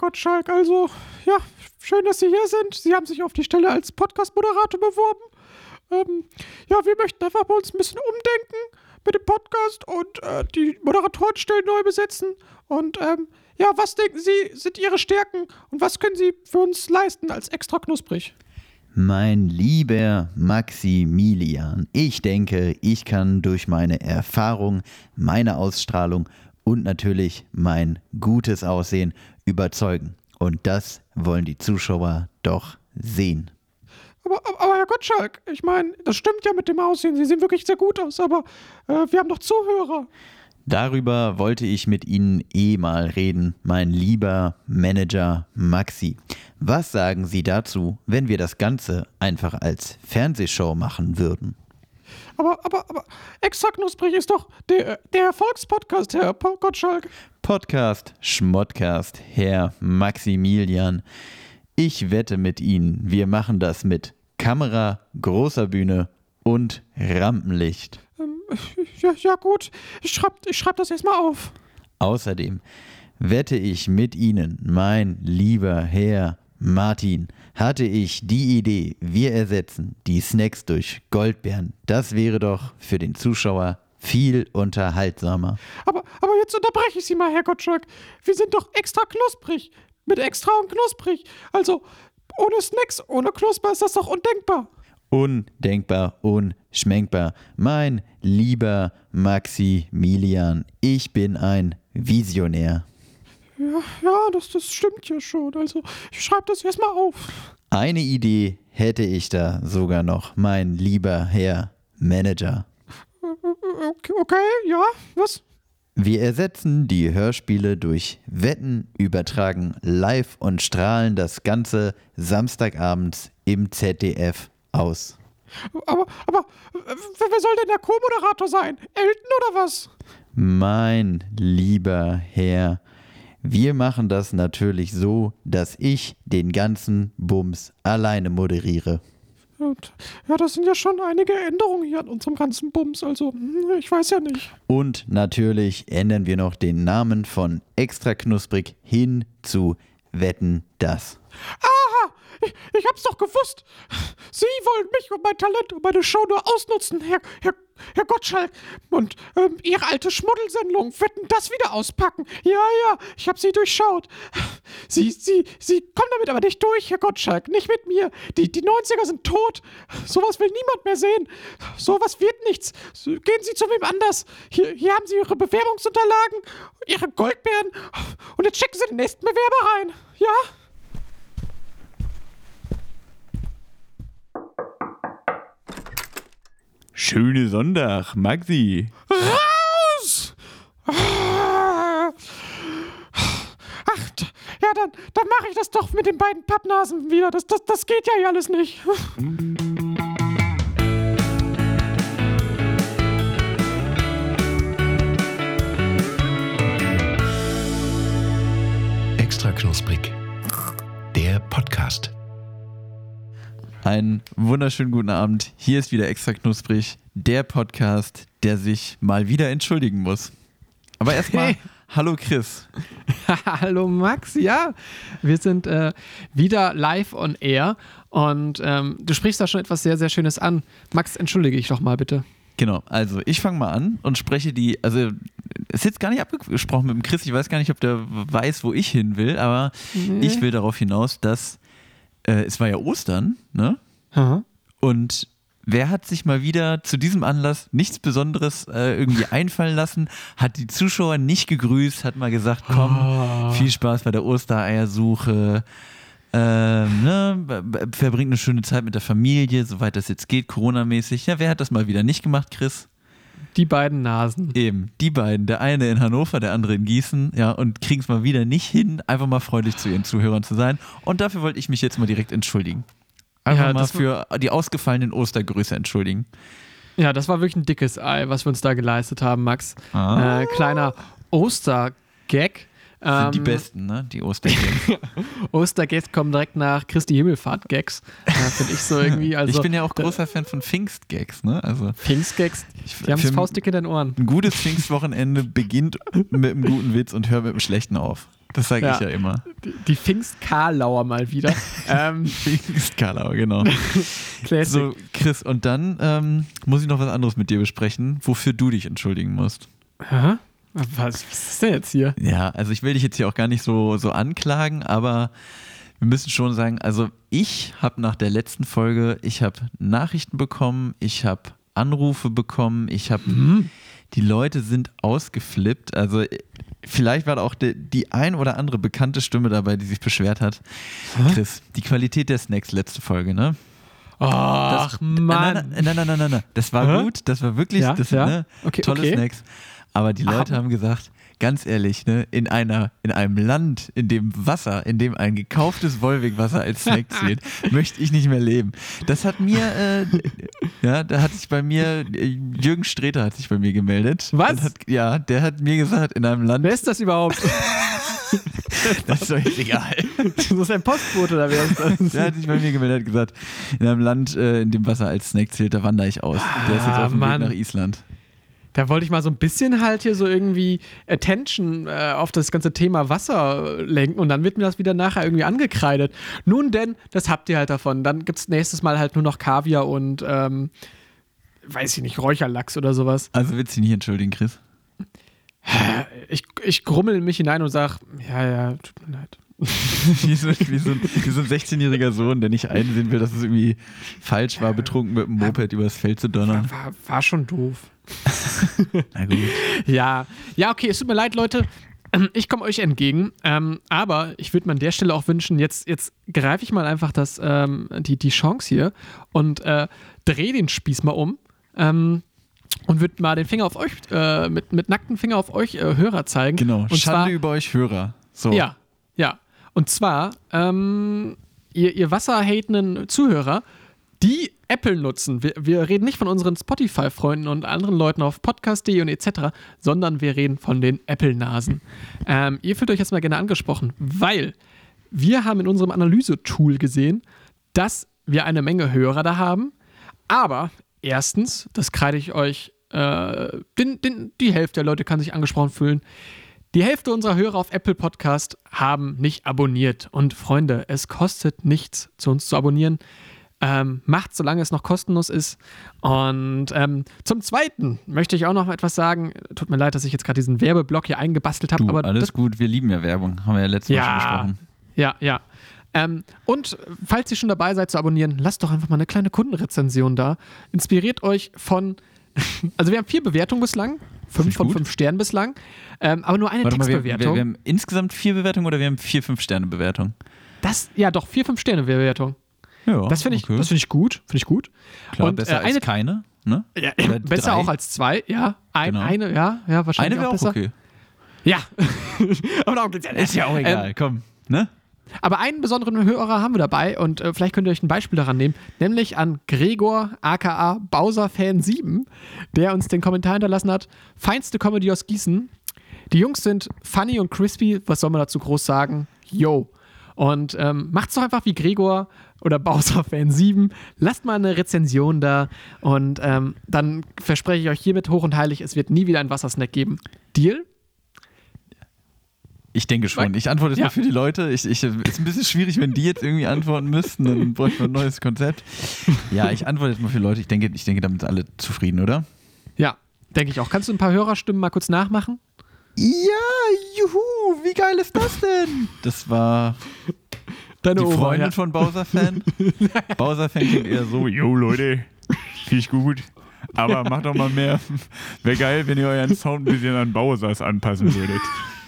Gottschalk. Also, ja, schön, dass Sie hier sind. Sie haben sich auf die Stelle als Podcast-Moderator beworben. Ähm, ja, wir möchten einfach bei uns ein bisschen umdenken mit dem Podcast und äh, die Moderatorenstellen neu besetzen. Und ähm, ja, was denken Sie, sind Ihre Stärken und was können Sie für uns leisten als extra knusprig? Mein lieber Maximilian, ich denke, ich kann durch meine Erfahrung, meine Ausstrahlung und natürlich mein gutes Aussehen überzeugen. Und das wollen die Zuschauer doch sehen. Aber, aber, Herr Gottschalk, ich meine, das stimmt ja mit dem Aussehen. Sie sehen wirklich sehr gut aus, aber äh, wir haben doch Zuhörer. Darüber wollte ich mit Ihnen eh mal reden, mein lieber Manager Maxi. Was sagen Sie dazu, wenn wir das Ganze einfach als Fernsehshow machen würden? Aber, aber, aber, extra knusprig ist doch der, der Erfolgspodcast, Herr Gottschalk. Podcast, Schmottcast, Herr Maximilian. Ich wette mit Ihnen, wir machen das mit Kamera, großer Bühne und Rampenlicht. Ähm, ja, ja, gut. Ich schreibe ich schreib das erstmal auf. Außerdem wette ich mit Ihnen, mein lieber Herr Martin, hatte ich die Idee, wir ersetzen die Snacks durch Goldbeeren. Das wäre doch für den Zuschauer viel unterhaltsamer. Aber, aber jetzt unterbreche ich Sie mal, Herr Gottschalk. Wir sind doch extra knusprig. Mit extra und knusprig. Also, ohne Snacks, ohne Knusper ist das doch undenkbar. Undenkbar, unschmenkbar. Mein lieber Maximilian, ich bin ein Visionär. Ja, ja, das, das stimmt ja schon. Also, ich schreibe das erstmal auf. Eine Idee hätte ich da sogar noch, mein lieber Herr Manager. Okay, okay ja, was? Wir ersetzen die Hörspiele durch Wetten, übertragen live und strahlen das Ganze Samstagabends im ZDF aus. Aber, aber, wer soll denn der Co-Moderator sein? Elton oder was? Mein lieber Herr, wir machen das natürlich so, dass ich den ganzen Bums alleine moderiere. Und, ja, das sind ja schon einige Änderungen hier an unserem ganzen Bums, also hm, ich weiß ja nicht. Und natürlich ändern wir noch den Namen von Extra Knusprig hin zu Wetten das. Aha! Ich, ich hab's doch gewusst! Sie wollen mich und mein Talent und meine Show nur ausnutzen, Herr, Herr, Herr Gottschalk. Und ähm, Ihre alte Schmuddelsendung wetten das wieder auspacken. Ja, ja, ich hab Sie durchschaut. Sie, Sie, Sie kommen damit aber nicht durch, Herr Gottschalk. Nicht mit mir. Die, die 90er sind tot. Sowas will niemand mehr sehen. Sowas wird nichts. Gehen Sie zu wem anders. Hier, hier haben Sie Ihre Bewerbungsunterlagen, Ihre Goldbeeren. Und jetzt schicken Sie den nächsten Bewerber rein. Ja? Schöne Sonntag, Maxi. Raus! Ach, ja, dann, dann mache ich das doch mit den beiden Pappnasen wieder. Das, das, das geht ja hier alles nicht. Extra knusprig. Der Podcast. Einen wunderschönen guten Abend. Hier ist wieder extra knusprig, der Podcast, der sich mal wieder entschuldigen muss. Aber erstmal, Hey. hallo Chris. Hallo Max, ja, wir sind äh, wieder live on air und ähm, du sprichst da schon etwas sehr, sehr Schönes an. Max, entschuldige ich doch mal bitte. Genau, also ich fange mal an und spreche die, also es ist jetzt gar nicht abgesprochen mit dem Chris, ich weiß gar nicht, ob der weiß, wo ich hin will, aber ich will darauf hinaus, dass äh, es war ja Ostern, ne? Aha. Und wer hat sich mal wieder zu diesem Anlass nichts Besonderes äh, irgendwie einfallen lassen, hat die Zuschauer nicht gegrüßt, hat mal gesagt, komm, Oh. viel Spaß bei der Ostereiersuche, ähm, ne, verbringt eine schöne Zeit mit der Familie, soweit das jetzt geht, Corona-mäßig. Ja, wer hat das mal wieder nicht gemacht, Chris? Die beiden Nasen. Eben, die beiden, der eine in Hannover, der andere in Gießen, ja, und kriegen es mal wieder nicht hin, einfach mal freundlich zu ihren Zuhörern zu sein. Und dafür wollte ich mich jetzt mal direkt entschuldigen. Einfach Ja, mal für die ausgefallenen Ostergrüße entschuldigen. Ja, das war wirklich ein dickes Ei, was wir uns da geleistet haben, Max. Ah. Äh, kleiner Ostergag. Sind Ähm, die besten, ne? Die Ostergags. Ostergags kommen direkt nach Christi Himmelfahrt-Gags. Äh, Finde ich so irgendwie. Also, ich bin ja auch großer Fan von Pfingstgags, ne? Also Pfingstgags, die haben das Faustdick in den Ohren. ein gutes Pfingstwochenende beginnt mit einem guten Witz und hört mit einem schlechten auf. Das sage Ja. ich ja immer. Die, die Pfingst-Karlauer mal wieder. ähm, Pfingstkarlau, genau. Classic. So, Chris, und dann ähm, muss ich noch was anderes mit dir besprechen, wofür du dich entschuldigen musst. Hä? Was, was ist das denn jetzt hier? Ja, also ich will dich jetzt hier auch gar nicht so, so anklagen, aber wir müssen schon sagen, also ich habe nach der letzten Folge, ich habe Nachrichten bekommen, ich habe Anrufe bekommen, ich habe, die Leute sind ausgeflippt, also äh, vielleicht war da auch die, die ein oder andere bekannte Stimme dabei, die sich beschwert hat. Chris, die Qualität der Snacks letzte Folge, ne? Ach, Mann. Nein, nein, nein, nein, nein, nein, nein. Das war Hä? gut, das war wirklich Ja, das, ja. Ne, Okay, tolle okay. Snacks. Aber die Leute Aber- haben gesagt, ganz ehrlich, ne, in einer, in einem Land, in dem Wasser, in dem ein gekauftes Wolwig-Wasser als Snack zählt, möchte ich nicht mehr leben. Das hat mir, äh, ja, da hat sich bei mir, äh, Jürgen Streter hat sich bei mir gemeldet. Was? Hat, ja, der hat mir gesagt, in einem Land, Wer ist das überhaupt? das ist doch jetzt egal. das ist ein Postbote oder wer ist das? Der hat sich bei mir gemeldet und gesagt, in einem Land, äh, in dem Wasser als Snack zählt, da wandere ich aus. Der ist jetzt Ah, auf dem Mann. Weg nach Island. Da wollte ich mal so ein bisschen halt hier so irgendwie Attention äh, auf das ganze Thema Wasser lenken und dann wird mir das wieder nachher irgendwie angekreidet. Nun denn, das habt ihr halt davon. Dann gibt es nächstes Mal halt nur noch Kaviar und, ähm, weiß ich nicht, Räucherlachs oder sowas. Also willst du dich nicht entschuldigen, Chris? Ich, ich grummel in mich hinein und sag, ja, ja, tut mir leid. wie, so, wie, so, ein- so ein 16-jähriger Sohn, der nicht einsehen will, dass es irgendwie falsch war, betrunken mit dem Moped übers Feld zu donnern. War, war schon doof. Na gut. Ja, ja, okay, es tut mir leid, Leute. Ich komme euch entgegen, ähm, aber ich würde mir an der Stelle auch wünschen, jetzt, jetzt greife ich mal einfach das, ähm, die, die Chance hier und äh, drehe den Spieß mal um ähm, und würde mal den Finger auf euch, äh, mit, mit nacktem Finger auf euch äh, Hörer zeigen. Genau. Und Schande zwar, über euch Hörer. So. Ja, ja. Und zwar, ähm, ihr, ihr wasserhatenden Zuhörer, die Apple nutzen. Wir, wir reden nicht von unseren Spotify-Freunden und anderen Leuten auf podcast.de und etc., sondern wir reden von den Apple-Nasen. Ähm, ihr fühlt euch jetzt mal gerne angesprochen, weil wir haben in unserem Analyse-Tool gesehen, dass wir eine Menge Hörer da haben, aber erstens, das kreide ich euch, äh, den, den, die Hälfte der Leute kann sich angesprochen fühlen, die Hälfte unserer Hörer auf Apple Podcast haben nicht abonniert. Und Freunde, es kostet nichts, zu uns zu abonnieren. Ähm, macht, solange es noch kostenlos ist. Und ähm, zum Zweiten möchte ich auch noch etwas sagen. Tut mir leid, dass ich jetzt gerade diesen Werbeblock hier eingebastelt habe, aber alles gut. Wir lieben ja Werbung. Haben wir ja letztes Mal schon ja, besprochen. ja, ja. Ähm, und falls ihr schon dabei seid zu abonnieren, lasst doch einfach mal eine kleine Kundenrezension da. Inspiriert euch von. Also, wir haben vier Bewertungen bislang. Fünf von gut. fünf Sternen bislang. Ähm, aber nur eine Warte mal, wir, wir, Textbewertung. wir haben insgesamt vier Bewertungen oder wir haben vier Fünf-Sterne-Bewertungen? Das, ja, doch, vier, fünf Sterne Bewertung. Ja, Das finde ich, okay. das finde ich gut. Finde ich gut. Klar, und, besser äh, als eine- keine. Ne? Ja, besser drei. auch als zwei, ja. Ein, Genau. Eine, ja, ja, wahrscheinlich Eine wäre auch besser. okay. Ja. aber darum geht's ja nicht. Ist ja auch egal. Ähm, Komm, ne? aber einen besonderen Hörer haben wir dabei und äh, vielleicht könnt ihr euch ein Beispiel daran nehmen, nämlich an Gregor aka Bowser-Fan7, der uns den Kommentar hinterlassen hat. Feinste Comedy aus Gießen. Die Jungs sind funny und crispy, was soll man dazu groß sagen? Yo. Und ähm, macht's doch einfach wie Gregor oder Bowser-Fan7. Lasst mal eine Rezension da und ähm, dann verspreche ich euch hiermit hoch und heilig, es wird nie wieder ein Wassersnack geben. Deal? Ich denke schon. Ich antworte jetzt Ja. mal für die Leute. Ich, ich, ist ein bisschen schwierig, wenn die jetzt irgendwie antworten müssten, dann bräuchten wir ein neues Konzept. Ja, ich antworte jetzt mal für die Leute. Ich denke, ich denke, damit sind alle zufrieden, oder? Ja, denke ich auch. Kannst du ein paar Hörerstimmen mal kurz nachmachen? Ja, juhu, wie geil ist das denn? Das war Deine die Oma, Freundin ja. von Bowser-Fan. Bowser-Fan klingt eher so, Jo Leute, finde ich gut. Aber macht doch mal mehr. Wäre geil, wenn ihr euren Sound ein bisschen an Bowsers anpassen würdet.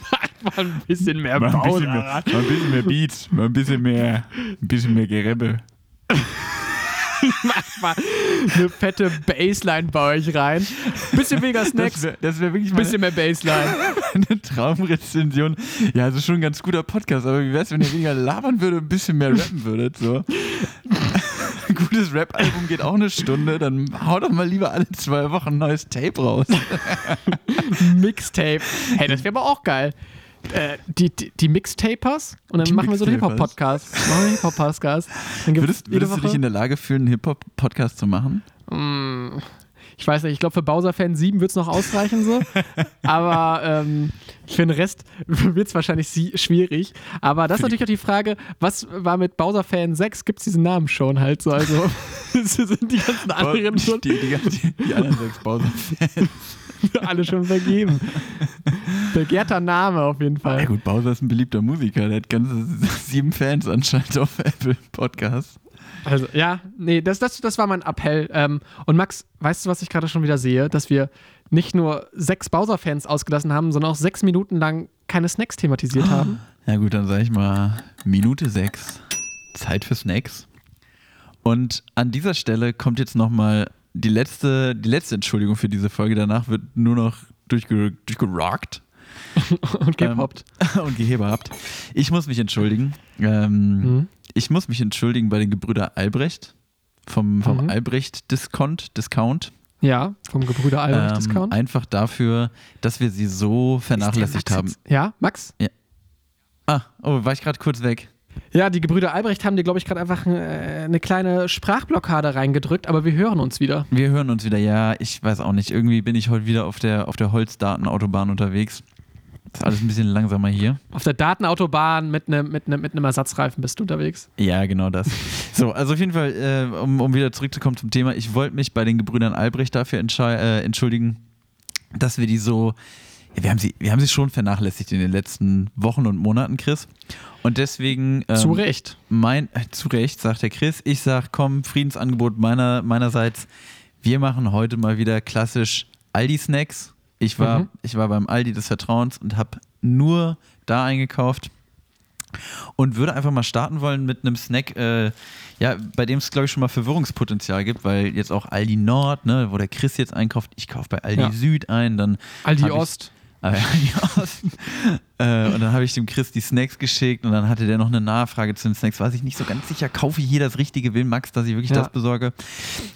mal ein bisschen mehr Mal ein bisschen Bowser. mehr, mal ein bisschen mehr Beats, mal ein bisschen mehr, ein bisschen mehr Gerebbe. mal eine fette Bassline bei euch rein. Bisschen weniger das Snacks, wäre das wär wirklich mal bisschen mehr Bassline. eine Traumrezension. Ja, also schon ein ganz guter Podcast, aber wie wär's, wenn ihr weniger labern würdet und ein bisschen mehr rappen würdet? So. Ein gutes Rap-Album geht auch eine Stunde, dann hau doch mal lieber alle zwei Wochen ein neues Tape raus. Mixtape. Hey, das wäre aber auch geil. Äh, die, die, die Mixtapers und dann Die machen wir so einen. Hip-Hop-Podcast. Machen wir Hip-Hop-Podcast. Würdest, würdest du dich in der Lage fühlen, einen Hip-Hop-Podcast zu machen? Mm, Ich weiß nicht, ich glaube, für Bowser-Fan 7 wird es noch ausreichen so. Aber ähm, für den Rest wird es wahrscheinlich schwierig. Aber das ist natürlich auch die Frage, was war mit Bowser-Fan 6? Gibt es diesen Namen schon halt so? Also sind die ganzen anderen schon die, die, die, die anderen sechs Bowser-Fans. alle schon vergeben. Begehrter Name auf jeden Ja Fall. gut, Bowser ist ein beliebter Musiker. Der hat ganze sieben Fans anscheinend auf Apple Podcasts. Also, ja, nee, das, das, das war mein Appell. Ähm, und Max, weißt du, was ich gerade schon wieder sehe? Dass wir nicht nur sechs Bowser-Fans ausgelassen haben, sondern auch sechs Minuten lang keine Snacks thematisiert haben. Ja gut, dann sage ich mal Minute sechs. Zeit für Snacks. Und an dieser Stelle kommt jetzt nochmal die letzte, die letzte Entschuldigung für diese Folge. Danach wird nur noch durchge durchgerockt Und gepoppt. ähm, und geheberhabt. Ich muss mich entschuldigen. Ähm, Mhm. Ich muss mich entschuldigen bei den Gebrüder Albrecht vom, vom Mhm. Albrecht-Discount. Discount. Ja, vom Gebrüder Albrecht Ähm, Discount. einfach dafür, dass wir sie so vernachlässigt haben. Ja, Max? Ah, oh, war ich gerade kurz weg. Ja, die Gebrüder Albrecht haben dir, glaube ich, gerade einfach äh, eine kleine Sprachblockade reingedrückt, aber wir hören uns wieder. Wir hören uns wieder. Ja, ich weiß auch nicht. Irgendwie bin ich heute wieder auf der, auf der Holzdatenautobahn unterwegs. Ist alles ein bisschen langsamer hier. Auf der Datenautobahn mit einem mit einem mit Ersatzreifen bist du unterwegs. Ja, genau das. So, also auf jeden Fall, äh, um, um wieder zurückzukommen zum Thema, ich wollte mich bei den Gebrüdern Albrecht dafür äh, entschuldigen, dass wir die so. Wir, haben sie, wir haben sie schon vernachlässigt in den letzten Wochen und Monaten, Chris. Und deswegen. Ähm, Zu Recht. Mein, äh, zu Recht, sagt der Chris. Ich sag, komm, Friedensangebot meiner, meinerseits. Wir machen heute mal wieder klassisch Aldi-Snacks. Ich war, Mhm. ich war beim Aldi des Vertrauens und habe nur da eingekauft und würde einfach mal starten wollen mit einem Snack, äh, ja, bei dem es, glaube ich, schon mal Verwirrungspotenzial gibt, weil jetzt auch Aldi Nord, ne, wo der Chris jetzt einkauft, ich kaufe bei Aldi Ja. Süd ein, dann Aldi Ost. Ah, ja, äh, und dann habe ich dem Chris die Snacks geschickt und dann hatte der noch eine Nachfrage zu den Snacks. War ich nicht so ganz sicher, kaufe ich hier das Richtige? Will Max, dass ich wirklich Ja. das besorge?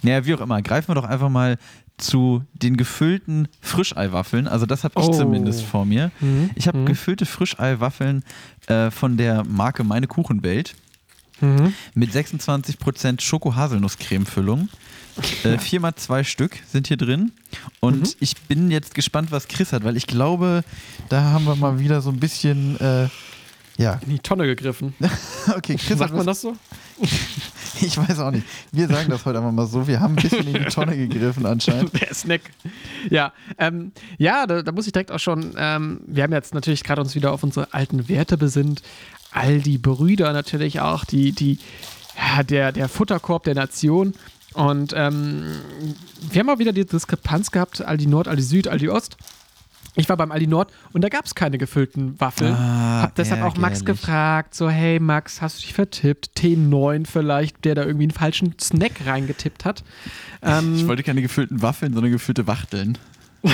Naja, wie auch immer, greifen wir doch einfach mal zu den gefüllten Frischeiwaffeln. Also das habe ich Oh. zumindest vor mir. Mhm. Ich habe Mhm. gefüllte Frischeiwaffeln äh, von der Marke Meine Kuchenwelt Mhm. mit 26% Schoko-Haselnuss-Creme-Füllung. Äh, viermal zwei Stück sind hier drin. Und Mhm. ich bin jetzt gespannt, was Chris hat, weil ich glaube, da haben wir mal wieder so ein bisschen. Äh, ja, In die Tonne gegriffen. okay, Chris Sagt man das so? Ich weiß auch nicht. Wir sagen das heute einfach mal so. Wir haben ein bisschen in die Tonne gegriffen anscheinend. Der Snack. Ja, ähm, ja da, da muss ich direkt auch schon, ähm, wir haben jetzt natürlich gerade uns wieder auf unsere alten Werte besinnt. All die Brüder natürlich auch, die, die, ja, der, der Futterkorb der Nation. Und ähm, wir haben auch wieder die Diskrepanz gehabt, Aldi Nord, Aldi Süd, Aldi Ost. Ich war beim Aldi Nord und da gab es keine gefüllten Waffeln. Ah, Hab deshalb auch Max ärgerlich. gefragt, so, hey Max, hast du dich vertippt? T9 vielleicht, der da irgendwie einen falschen Snack reingetippt hat. Ähm, Ich wollte keine gefüllten Waffeln, sondern gefüllte Wachteln.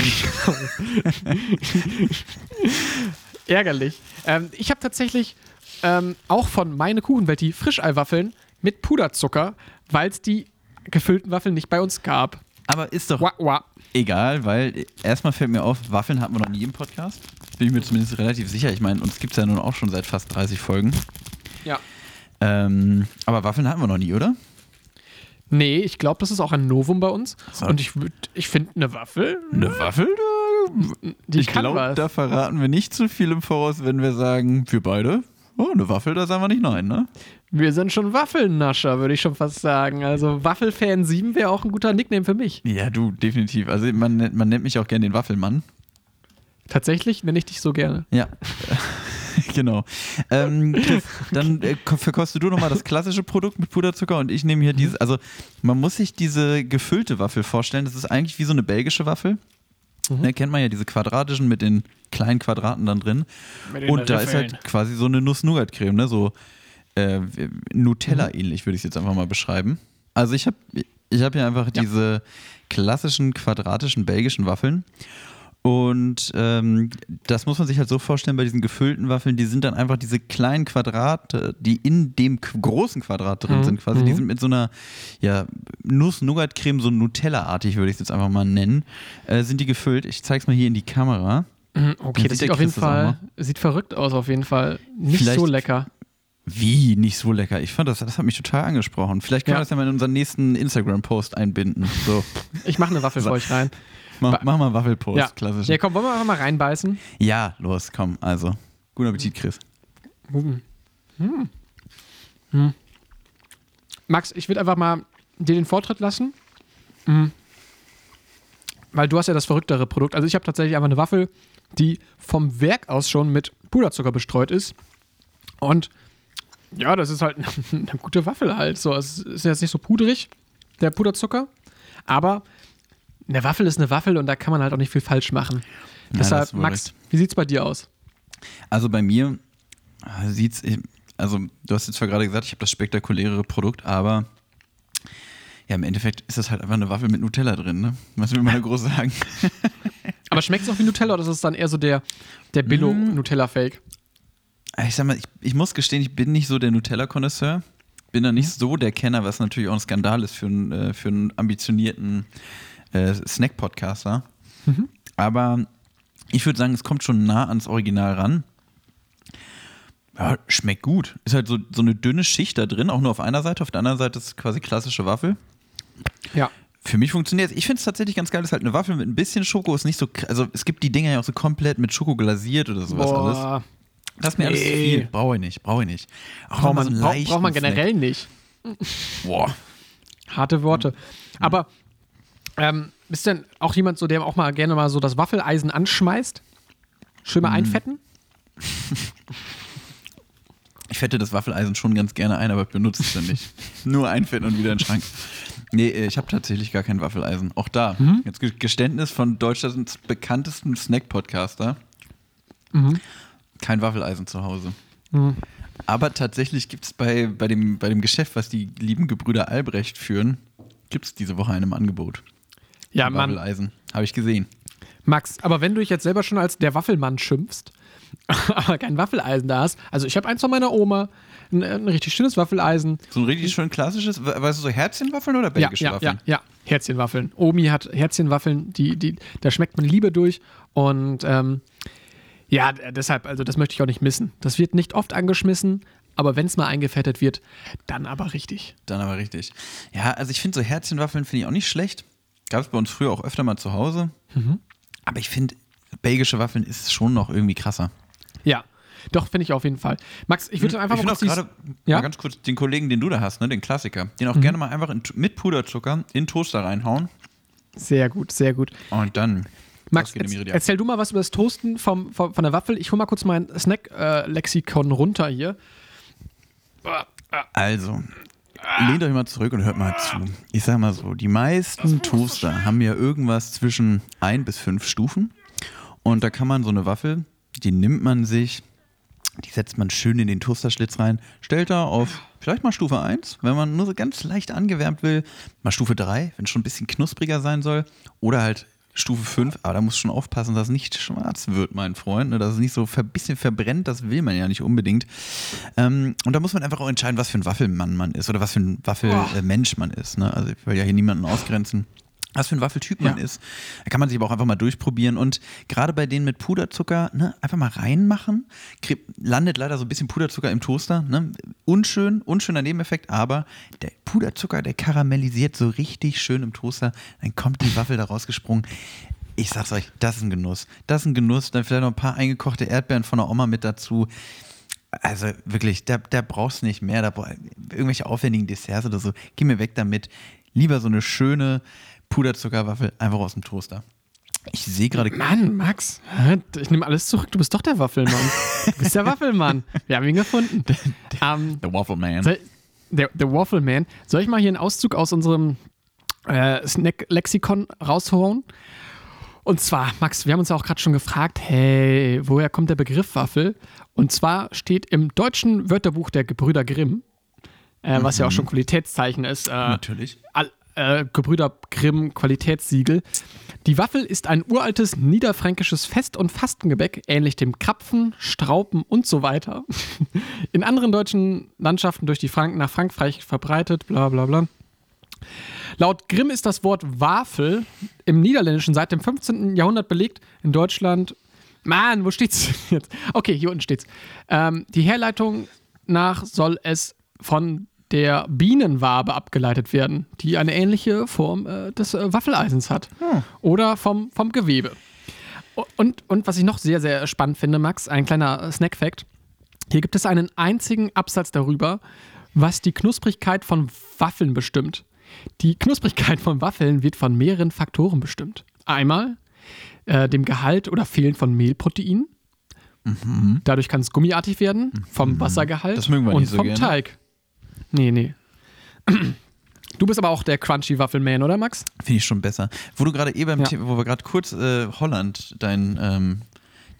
Ärgerlich. Ähm, ich habe tatsächlich ähm, auch von meine Kuchenwelt die Frischeiwaffeln mit Puderzucker, weil es die gefüllten Waffeln nicht bei uns gab. Aber ist doch Wah, wah. egal, weil erstmal fällt mir auf, Waffeln hatten wir noch nie im Podcast. Bin ich mir zumindest relativ sicher. Ich meine, uns gibt es ja nun auch schon seit fast 30 Folgen. Ja. Ähm, aber Waffeln hatten wir noch nie, oder? Nee, ich glaube, das ist auch ein Novum bei uns. So. Und ich, ich finde eine Waffel, Eine Waffel? die ich glaube, da verraten wir nicht zu viel im Voraus, wenn wir sagen, wir beide, oh, eine Waffel, da sagen wir nicht nein, ne? Wir sind schon Waffelnascher, würde ich schon fast sagen. Also Waffelfan 7 wäre auch ein guter Nickname für mich. Ja, du, definitiv. Also man, nennt- man nennt mich auch gerne den Waffelmann. Tatsächlich nenne ich dich so gerne. Ja. genau. Ähm, Chris, dann äh, ko- verkostest du nochmal das klassische Produkt mit Puderzucker und ich nehme hier diese, also man muss sich diese gefüllte Waffel vorstellen, das ist eigentlich wie so eine belgische Waffel. Ne, kennt man ja diese quadratischen mit den kleinen Quadraten dann drin. Und da ist halt quasi so eine Nuss-Nougat-Creme, ne? so äh, Nutella-ähnlich würde ich es jetzt einfach mal beschreiben. Also ich habe ich hab hier einfach diese klassischen quadratischen belgischen Waffeln. Und ähm, das muss man sich halt so vorstellen bei diesen gefüllten Waffeln, die sind dann einfach diese kleinen Quadrate, die in dem großen Quadrat drin Mhm. sind quasi. Die Mhm. sind mit so einer ja, Nuss-Nougat-Creme, so Nutella-artig würde ich es jetzt einfach mal nennen, äh, sind die gefüllt. Ich zeige es mal hier in die Kamera. Mhm, Okay, das sieht auf jeden Fall, sieht verrückt aus auf jeden Fall. Nicht so Vielleicht- lecker. Wie? Nicht so lecker. Ich fand das, das hat mich total angesprochen. Vielleicht können Ja. wir das ja mal in unseren nächsten Instagram-Post einbinden. So, Ich mache eine Waffel für euch rein. mach, mach mal Waffelpost, Ja. klassisch. ja, komm, wollen wir einfach mal reinbeißen? Ja, los, komm, also. Guten Appetit, Chris. Max, ich würde einfach mal dir den Vortritt lassen. Mhm. Weil du hast ja das verrücktere Produkt. Also ich habe tatsächlich einfach eine Waffel, die vom Werk aus schon mit Puderzucker bestreut ist. Und ja, das ist halt eine gute Waffel halt. So, es ist jetzt nicht so pudrig, der Puderzucker. Aber eine Waffel ist eine Waffel und da kann man halt auch nicht viel falsch machen. Ja, Deshalb, Max, recht. wie sieht's bei dir aus? Also bei mir äh, sieht's, also du hast jetzt zwar gerade gesagt, ich habe das spektakulärere Produkt, aber ja, im Endeffekt ist das halt einfach eine Waffel mit Nutella drin, ne? Was will man da groß sagen? Aber schmeckt es auch wie Nutella oder ist es dann eher so der, der Billo-Nutella-Fake? Ich sag mal, ich, ich muss gestehen, ich bin nicht so der Nutella-Konnoisseur. Bin da nicht so der Kenner, was natürlich auch ein Skandal ist für einen, äh, für einen ambitionierten äh, Snack-Podcaster. Aber ich würde sagen, es kommt schon nah ans Original ran. Ja, schmeckt gut. Ist halt so, so eine dünne Schicht da drin, auch nur auf einer Seite. Auf der anderen Seite ist quasi klassische Waffel. Ja. Für mich funktioniert es. Ich finde es tatsächlich ganz geil. Ist halt eine Waffel mit ein bisschen Schoko. Ist nicht so. Also, es gibt die Dinger ja auch so komplett mit Schoko glasiert oder sowas alles. Boah, Das ist mir alles zu Nee. viel. Brauche ich nicht, brauche ich nicht. Auch braucht man, so braucht, braucht man Snack. generell nicht. Boah. Harte Worte. Aber ähm, bist denn auch jemand, so, der auch mal gerne mal so das Waffeleisen anschmeißt? Schön mal einfetten? Ich fette das Waffeleisen schon ganz gerne ein, aber benutze es dann nicht. Nur einfetten und wieder in den Schrank. Nee, äh, ich habe tatsächlich gar kein Waffeleisen. Auch da. Jetzt Ge- Geständnis von Deutschlands bekanntesten Snack-Podcaster. Kein Waffeleisen zu Hause. Aber tatsächlich gibt es bei, bei, dem, bei dem Geschäft, was die lieben Gebrüder Albrecht führen, gibt es diese Woche einem Angebot. Ja, Mann. Waffeleisen. Habe ich gesehen. Max, aber wenn du dich jetzt selber schon als der Waffelmann schimpfst, aber kein Waffeleisen da hast, also ich habe eins von meiner Oma, ein, ein richtig schönes Waffeleisen. So ein richtig schön klassisches, we- weißt du, so Herzchenwaffeln oder Ja, belgische ja, Waffeln? ja, ja. Herzchenwaffeln. Omi hat Herzchenwaffeln, die, die, da schmeckt man Liebe durch. Und ähm, ja, deshalb, also das möchte ich auch nicht missen. Das wird nicht oft angeschmissen, aber wenn es mal eingefettet wird, dann aber richtig. Dann aber richtig. Ja, also ich finde so Herzchenwaffeln finde ich auch nicht schlecht. Gab es bei uns früher auch öfter mal zu Hause. Mhm. Aber ich finde, belgische Waffeln ist schon noch irgendwie krasser. Ja, doch, finde ich auf jeden Fall. Max, ich würde einfach ich mal kurz gerade, Ja? mal ganz kurz, den Kollegen, den du da hast, ne, den Klassiker, den Mhm. auch gerne mal einfach in, mit Puderzucker in Toaster reinhauen Sehr gut, sehr gut. und dann. Max, das geht in die erz- Miriam. erzähl du mal was über das Toasten vom, vom, von der Waffel. Ich hole mal kurz mein Snack-Lexikon runter hier. Also, lehnt euch mal zurück und hört mal zu. Ich sag mal so, die meisten Toaster haben ja irgendwas zwischen ein bis fünf Stufen. Und da kann man so eine Waffel, die nimmt man sich, die setzt man schön in den Toasterschlitz rein, stellt da auf vielleicht mal Stufe 1, wenn man nur so ganz leicht angewärmt will, mal Stufe 3, wenn es schon ein bisschen knuspriger sein soll, oder halt Stufe 5, aber da muss schon aufpassen, dass es nicht schwarz wird, mein Freund, ne, dass es nicht so ein bisschen verbrennt, das will man ja nicht unbedingt. Ähm, und da muss man einfach auch entscheiden, was für ein Waffelmann man ist oder was für ein Waffelmensch man ist. Ne? Also ich will ja hier niemanden ausgrenzen. Was für ein Waffeltyp man Ja. ist. Da kann man sich aber auch einfach mal durchprobieren. Und gerade bei denen mit Puderzucker, ne, einfach mal reinmachen. Landet leider so ein bisschen Puderzucker im Toaster. Ne? Unschön, unschöner Nebeneffekt, aber der Puderzucker, der karamellisiert so richtig schön im Toaster. Dann kommt die Waffel da rausgesprungen. Ich sag's euch, das ist ein Genuss. Das ist ein Genuss. Dann vielleicht noch ein paar eingekochte Erdbeeren von der Oma mit dazu. Also wirklich, da, da brauchst du nicht mehr. Da irgendwelche aufwendigen Desserts oder so. Geh mir weg damit. Lieber so eine schöne Puderzuckerwaffel einfach aus dem Toaster. Ich sehe gerade. Mann, Max, ich nehme alles zurück. Du bist doch der Waffelmann. Du bist der Waffelmann. Wir haben ihn gefunden. Ähm, The Waffle Man. soll, der, der Waffleman. Soll ich mal hier einen Auszug aus unserem äh, Snack-Lexikon rausholen? Und zwar, Max, wir haben uns ja auch gerade schon gefragt, hey, woher kommt der Begriff Waffel? Und zwar steht im deutschen Wörterbuch der Gebrüder Grimm, äh, was ja auch schon Qualitätszeichen ist, äh, Natürlich. All, äh, Gebrüder Grimm Qualitätssiegel. Die Waffel ist ein uraltes niederfränkisches Fest- und Fastengebäck, ähnlich dem Krapfen, Straupen und so weiter. In anderen deutschen Landschaften durch die Franken nach Frankreich verbreitet, bla bla bla. Laut Grimm ist das Wort Wafel im Niederländischen seit dem 15. Jahrhundert belegt. In Deutschland. Mann, wo steht's jetzt? Okay, hier unten steht's. Ähm, die Herleitung nach soll es von der Bienenwabe abgeleitet werden, die eine ähnliche Form äh, des äh, Waffeleisens hat. Oder vom, vom Gewebe. Und, und was ich noch sehr, sehr spannend finde, Max, ein kleiner Snack-Fact. Hier gibt es einen einzigen Absatz darüber, was die Knusprigkeit von Waffeln bestimmt. Die Knusprigkeit von Waffeln wird von mehreren Faktoren bestimmt. Einmal äh, dem Gehalt oder Fehlen von Mehlprotein. Dadurch kann es gummiartig werden, vom Wassergehalt mögen wir und so vom gerne. Teig. Nee, nee. Du bist aber auch der Crunchy Waffelman, oder Max? Finde ich schon besser. Wo du gerade eben, Ja. Thema, wo wir gerade kurz äh, Holland, dein, ähm,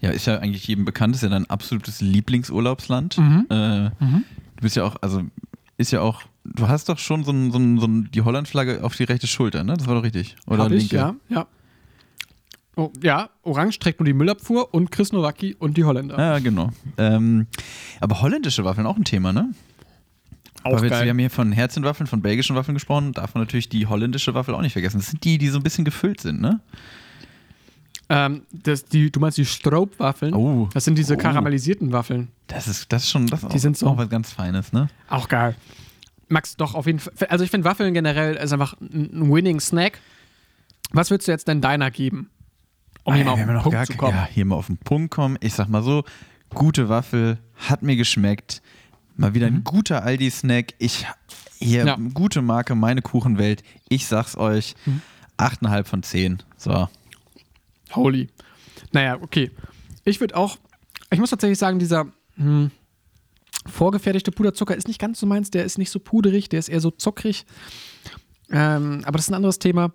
ja, ist ja eigentlich jedem bekannt, ist ja dein absolutes Lieblingsurlaubsland. Mhm. Äh, Du bist ja auch, also ist ja auch, du hast doch schon so, ein, so, ein, so ein, die Holland-Flagge auf die rechte Schulter, ne? Das war doch richtig. Oder Hab ich, linke? ja. Ja. Oh, ja, Orange trägt nur die Müllabfuhr und Chris Nowacki und die Holländer. Ja, genau. Ähm, aber holländische Waffeln auch ein Thema, ne? Aber wir, wir haben hier von Herzchenwaffeln, von belgischen Waffeln gesprochen, darf man natürlich die holländische Waffel auch nicht vergessen. Das sind die, die so ein bisschen gefüllt sind, ne? Ähm, das, die, du meinst die Stroop-Waffeln? Oh. Das sind diese Oh. karamellisierten Waffeln. Das ist, das ist schon das Die auch, sind so- auch was ganz Feines, ne? Auch geil. Max, doch, auf jeden Fall. Also ich finde Waffeln generell ist einfach ein winning Snack. Was würdest du jetzt denn deiner geben? Um hier mal auf den Punkt gar zu kommen. Ja, hier mal auf den Punkt kommen. Ich sag mal so, gute Waffel, hat mir geschmeckt. Mal wieder ein guter Aldi-Snack. Ich hier, Mhm. Ja. gute Marke, meine Kuchenwelt. Ich sag's euch, Mhm. 8,5 von 10. So. Holy. Naja, okay. Ich würde auch, ich muss tatsächlich sagen, dieser hm, vorgefertigte Puderzucker ist nicht ganz so meins. Der ist nicht so puderig, der ist eher so zuckrig. Ähm, aber das ist ein anderes Thema.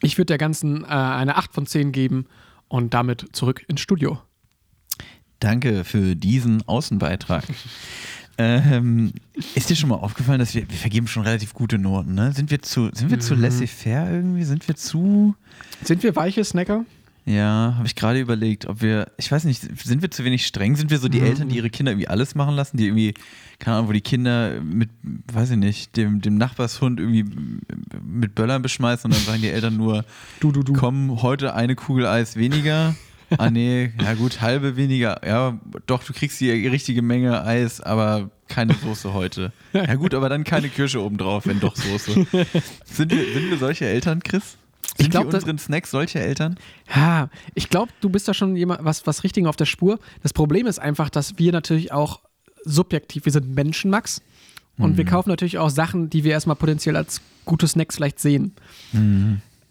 Ich würde der Ganzen äh, eine 8 von 10 geben und damit zurück ins Studio. Danke für diesen Außenbeitrag. ähm, ist dir schon mal aufgefallen, dass wir, wir vergeben schon relativ gute Noten, ne? Sind wir zu, sind wir Mhm. zu laissez-faire irgendwie? Sind wir zu. Sind wir weiche Snacker? Ja, habe ich gerade überlegt, ob wir, ich weiß nicht, sind wir zu wenig streng? Sind wir so die Mhm. Eltern, die ihre Kinder irgendwie alles machen lassen, die irgendwie, keine Ahnung, wo die Kinder mit, weiß ich nicht, dem, dem Nachbarshund irgendwie mit Böllern beschmeißen und dann sagen die Eltern nur, Du, du, du. komm, heute eine Kugel Eis weniger. Ah nee, ja gut, halbe weniger. Ja, doch, du kriegst die richtige Menge Eis, aber keine Soße heute. Ja gut, aber dann keine Kirsche obendrauf, wenn doch Soße. Sind wir, sind wir solche Eltern, Chris? Sind Ich glaub, die das- unseren Snacks solche Eltern? Ja, ich glaube, du bist da schon jemand, was, was Richtigen auf der Spur. Das Problem ist einfach, dass wir natürlich auch subjektiv, wir sind Menschen, Max. Und wir kaufen natürlich auch Sachen, die wir erstmal potenziell als gute Snacks vielleicht sehen.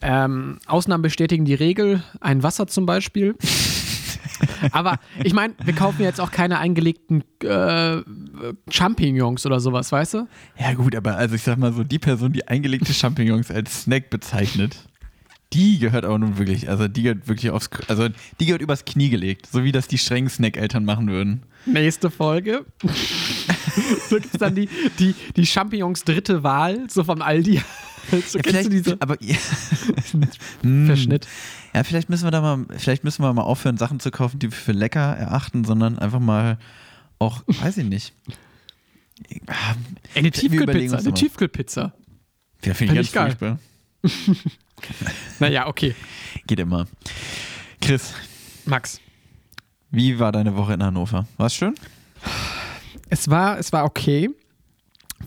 Ähm, Ausnahmen bestätigen die Regel, ein Wasser zum Beispiel. Aber ich meine, wir kaufen jetzt auch keine eingelegten äh, Champignons oder sowas, weißt du? Ja gut, aber also ich sag mal so, die Person, die eingelegte Champignons als Snack bezeichnet, die gehört aber nun wirklich, also die gehört wirklich aufs, also die gehört übers Knie gelegt, so wie das die strengen Snack-Eltern machen würden. Nächste Folge. so gibt es dann die, die, die Champignons dritte Wahl, so vom Aldi. So kennst du diese aber ja, Verschnitt? ja, vielleicht müssen wir da mal, vielleicht müssen wir mal aufhören, Sachen zu kaufen, die wir für lecker erachten, sondern einfach mal auch, weiß ich nicht. Eine Tiefkühlpizza. Eine. Tiefkühlpizza. Ja, finde ich ganz geil. furchtbar. Naja, okay. Geht immer. Chris, Max. wie war deine Woche in Hannover? War's schön? Es war, es war okay,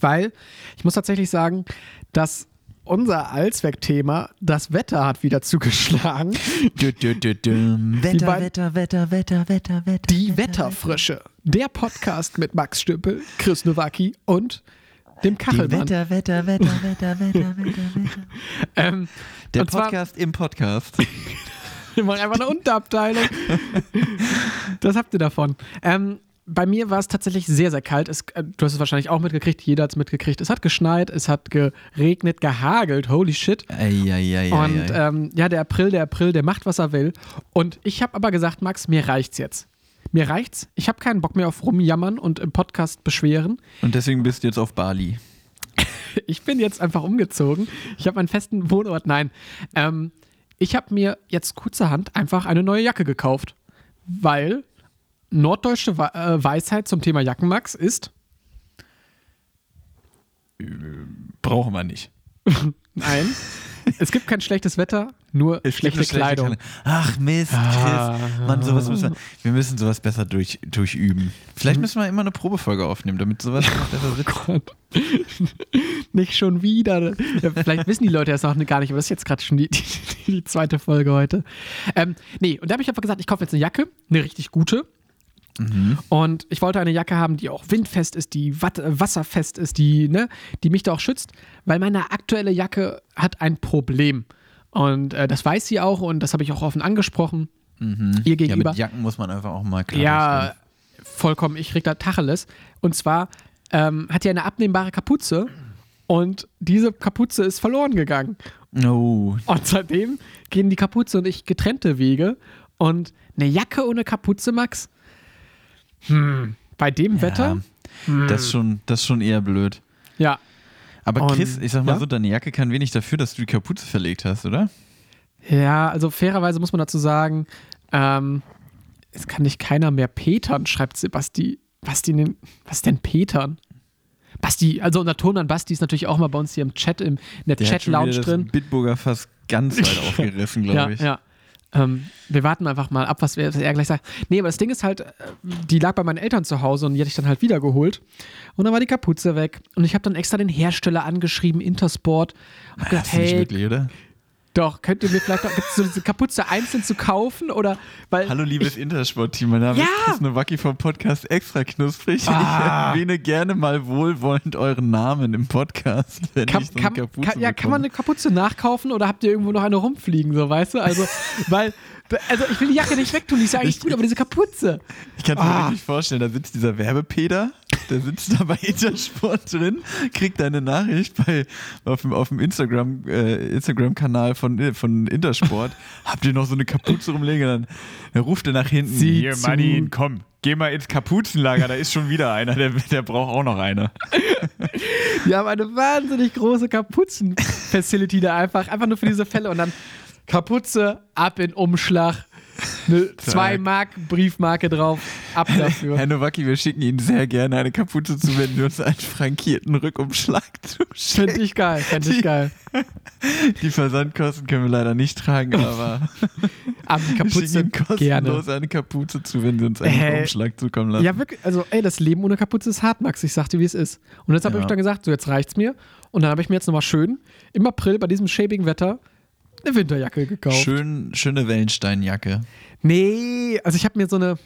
weil ich muss tatsächlich sagen, dass unser Allzweckthema, das Wetter hat wieder zugeschlagen. Du, du, du. Wetter, Wetter, Wetter, Wetter, Wetter, Wetter. Die Wetterfrische. Der Podcast mit Max Stüppel, Chris Nowacki und dem Die Kachelmann. Wetter, Wetter, Wetter, Wetter, Wetter, Wetter, Wetter. Ähm, Der und zwar- Podcast im Podcast. Wir machen einfach eine Unterabteilung. das habt ihr davon. Ähm, bei mir war es tatsächlich sehr, sehr kalt. Es, äh, du hast es wahrscheinlich auch mitgekriegt, jeder hat es mitgekriegt. Es hat geschneit, es hat geregnet, gehagelt, holy shit. Eieieiei. Und ähm, ja, der April, der April, der macht, was er will. Und ich habe aber gesagt, Max, mir reicht's jetzt. Mir reicht's. Ich habe keinen Bock mehr auf rumjammern und im Podcast beschweren. Und deswegen bist du jetzt auf Bali. Ich bin jetzt einfach umgezogen. Ich habe einen festen Wohnort. Nein. Ähm, ich habe mir jetzt kurzerhand einfach eine neue Jacke gekauft. Weil norddeutsche äh, Weisheit zum Thema Jackenmax ist, Brauchen wir nicht. nein, Es gibt kein schlechtes Wetter, nur schlechte schlechte Kleidung. Ach Mist, Chris. Ah. Mann, sowas müssen wir, wir müssen sowas besser durch, durchüben. Vielleicht müssen wir immer eine Probefolge aufnehmen, damit sowas besser sitzt. Gott. Nicht schon wieder. Ja, vielleicht wissen die Leute das noch gar nicht, aber das ist jetzt gerade schon die, die, die zweite Folge heute. Ähm, nee, und da habe ich einfach gesagt, ich kaufe jetzt eine Jacke, eine richtig gute. Und ich wollte eine Jacke haben, die auch windfest ist, die watt, äh, wasserfest ist, die, ne, die mich da auch schützt, weil meine aktuelle Jacke hat ein Problem. Und äh, das weiß sie auch und das habe ich auch offen angesprochen. Ihr Ja, gegenüber. mit Jacken muss man einfach auch mal klar Ja, vollkommen. Ich krieg da Tacheles. Und zwar ähm, hat die eine abnehmbare Kapuze und diese Kapuze ist verloren gegangen. stellen. Oh, Und seitdem gehen die Kapuze und ich getrennte Wege. Und eine Jacke ohne Kapuze, Max? Hm, bei dem Wetter? das ist schon, das ist schon eher blöd. Ja. Aber Und- Chris, ich sag mal ja? so, deine Jacke kann wenig dafür, dass du die Kapuze verlegt hast, oder? Ja, also fairerweise muss man dazu sagen, ähm, es kann nicht keiner mehr Petern, schreibt Sebasti. Basti, nen- was denn Petern? Basti, also unser Ton Basti ist natürlich auch mal bei uns hier im Chat, im, in der, Chat-Lounge drin. Bitburger fast ganz weit aufgerissen, glaube Ja, ich. ja. Ähm, wir warten einfach mal ab, was, er gleich sagt. Nee, aber das Ding ist halt, äh, die lag bei meinen Eltern zu Hause und die hatte ich dann halt wiedergeholt. Und dann war die Kapuze weg. Und ich habe dann extra den Hersteller angeschrieben, Intersport. Hab gedacht, du nicht hey, wirklich, oder? Doch, könnt ihr mir vielleicht auch so diese Kapuze einzeln zu kaufen? Oder, weil Hallo, liebes Intersport-Team. Mein Name Ja! ist Chris Nowacki vom Podcast Extra Knusprig. Ah. Ich erwähne gerne mal wohlwollend euren Namen im Podcast, wenn kann, ich so eine kann, Kapuze kann, ja, kann man eine Kapuze nachkaufen oder habt ihr irgendwo noch eine rumfliegen, so weißt du? Also, weil, also ich will die Jacke nicht wegtun, die ist ja eigentlich Ich- gut, aber diese Kapuze. Ich kann es mir Ah. wirklich vorstellen, da sitzt dieser Werbepeder, der sitzt da bei Intersport drin, kriegt eine Nachricht bei, auf dem, auf dem Instagram, äh, Instagram-Kanal von, von Intersport. Habt ihr noch so eine Kapuze rumlegen? Dann, dann ruft er nach hinten. Sieh Hier, zu. Martin, komm, geh mal ins Kapuzenlager, da ist schon wieder einer, der, der braucht auch noch eine. Die haben eine wahnsinnig große Kapuzen-Facility da einfach, einfach nur für diese Fälle und dann Kapuze, ab in Umschlag, eine 2 Mark Briefmarke drauf, ab dafür. Herr Nowacki, wir schicken Ihnen sehr gerne eine Kapuze zu, wenn wir uns einen frankierten Rückumschlag zuschicken. Finde ich geil, finde ich geil. Die Versandkosten können wir leider nicht tragen, aber Aber die wir schicken Kapuze Ihnen gerne. kostenlos eine Kapuze zu, wenn Sie uns einen Äh, Umschlag zukommen lassen. Ja, wirklich, also ey, das Leben ohne Kapuze ist hart, Max. Ich sag dir, wie es ist. Und deshalb habe Ja. ich dann gesagt, so jetzt reicht's mir. Und dann habe ich mir jetzt nochmal schön im April bei diesem schäbigen Wetter eine Winterjacke gekauft. Schön, schöne Wellensteinjacke. Nee, also ich habe mir so eine.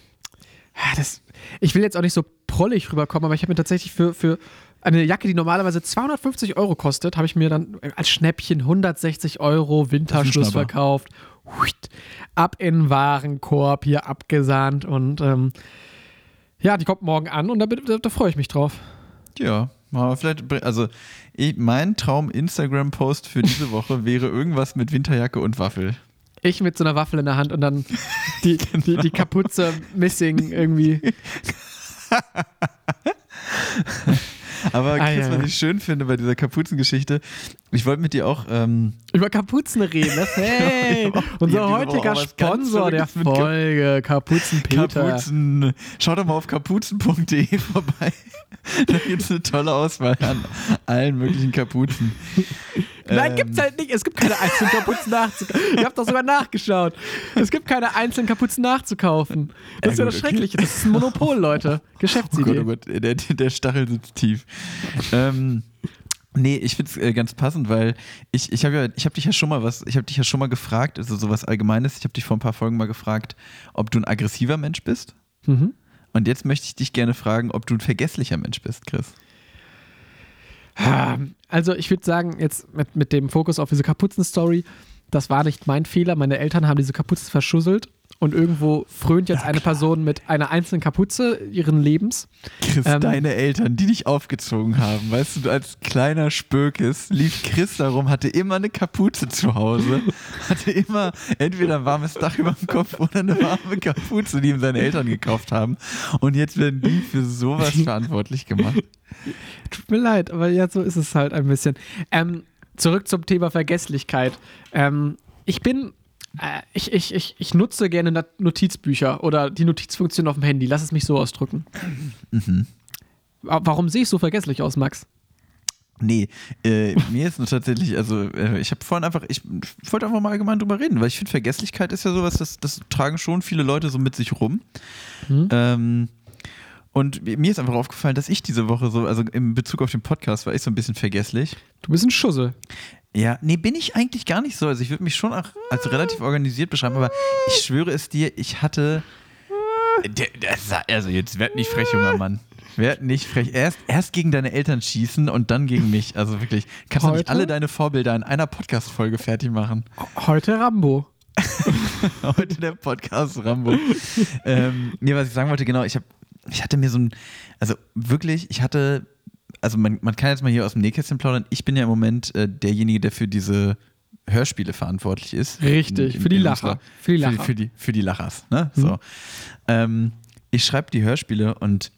Das, ich will jetzt auch nicht so prollig rüberkommen, aber ich habe mir tatsächlich für, für eine Jacke, die normalerweise 250 Euro kostet, habe ich mir dann als Schnäppchen 160 Euro Winterschluss verkauft. Ab in den Warenkorb, hier abgesahnt und ähm, ja, die kommt morgen an und da, da, da freue ich mich drauf. Ja, aber vielleicht, also ich, mein Traum-Instagram-Post für diese Woche wäre irgendwas mit Winterjacke und Waffel. Ich mit so einer Waffel in der Hand und dann die, die, die Kapuze missing irgendwie. Aber Ah, Chris, ja, was ich schön finde bei dieser Kapuzengeschichte, ich wollte mit dir auch ähm, Über Kapuzen reden. Das, hey, unser heutiger ganz Sponsor der Folge, Kapuzen Peter. Kapuzen. Schaut doch mal auf kapuzen.de vorbei. da gibt es eine tolle Auswahl an allen möglichen Kapuzen. Nein, Ähm, gibt's halt nicht. Es gibt keine einzelnen Kapuzen nachzukaufen. Ihr habt doch sogar nachgeschaut. Es gibt keine einzelnen Kapuzen nachzukaufen. Das ist ja Ja, das. Schreckliche. Das ist ein Monopol, Leute. Oh Geschäftsidee. Gott, oh Gott, der, der Stachel sitzt tief. ähm, nee, ich finde es äh, ganz passend, weil ich, ich habe ja, ich habe dich ja schon mal was, ich habe dich ja schon mal gefragt, also sowas Allgemeines, ich habe dich vor ein paar Folgen mal gefragt, ob du ein aggressiver Mensch bist. Mhm. Und jetzt möchte ich dich gerne fragen, ob du ein vergesslicher Mensch bist, Chris. Also ich würde sagen, jetzt mit, mit dem Fokus auf diese Kapuzen-Story, das war nicht mein Fehler. Meine Eltern haben diese Kapuze verschusselt und irgendwo frönt jetzt eine Person mit einer einzelnen Kapuze ihren Lebens. Chris, Ähm. deine Eltern, die dich aufgezogen haben, weißt du, als kleiner Spökes lief Chris darum, hatte immer eine Kapuze zu Hause, hatte immer entweder ein warmes Dach über dem Kopf oder eine warme Kapuze, die ihm seine Eltern gekauft haben. Und jetzt werden die für sowas verantwortlich gemacht. Tut mir leid, aber ja, so ist es halt ein bisschen. Ähm, zurück zum Thema Vergesslichkeit. Ähm, ich bin, ich, ich, ich, ich nutze gerne Notizbücher oder die Notizfunktion auf dem Handy. Lass es mich so ausdrücken. Mhm. Wa- Warum sehe ich so vergesslich aus, Max? Nee, äh, mir ist tatsächlich, also äh, ich habe vorhin einfach, ich wollte einfach mal allgemein drüber reden, weil ich finde, Vergesslichkeit ist ja sowas, das, das tragen schon viele Leute so mit sich rum. Hm? Ähm, und mir ist einfach aufgefallen, dass ich diese Woche so, also in Bezug auf den Podcast war ich so ein bisschen vergesslich. Du bist ein Schussel. Ja, nee, bin ich eigentlich gar nicht so. Also ich würde mich schon auch als relativ organisiert beschreiben, aber ich schwöre es dir, ich hatte. Also jetzt werd nicht frech, junger Mann. Werd nicht frech. Erst, erst gegen deine Eltern schießen und dann gegen mich. Also wirklich. Kannst du nicht alle deine Vorbilder in einer Podcast-Folge fertig machen. Heute Rambo. Heute der Podcast Rambo. ähm, nee, was ich sagen wollte, genau, ich habe, ich hatte mir so ein, also wirklich, ich hatte, also man, man kann jetzt mal hier aus dem Nähkästchen plaudern. Ich bin ja im Moment äh, derjenige, der für diese Hörspiele verantwortlich ist. Richtig, für die Lacher. Für die Für, Lacher. für, die, für die Lachers, ne? Mhm. So. Ähm, ich schreibe die Hörspiele und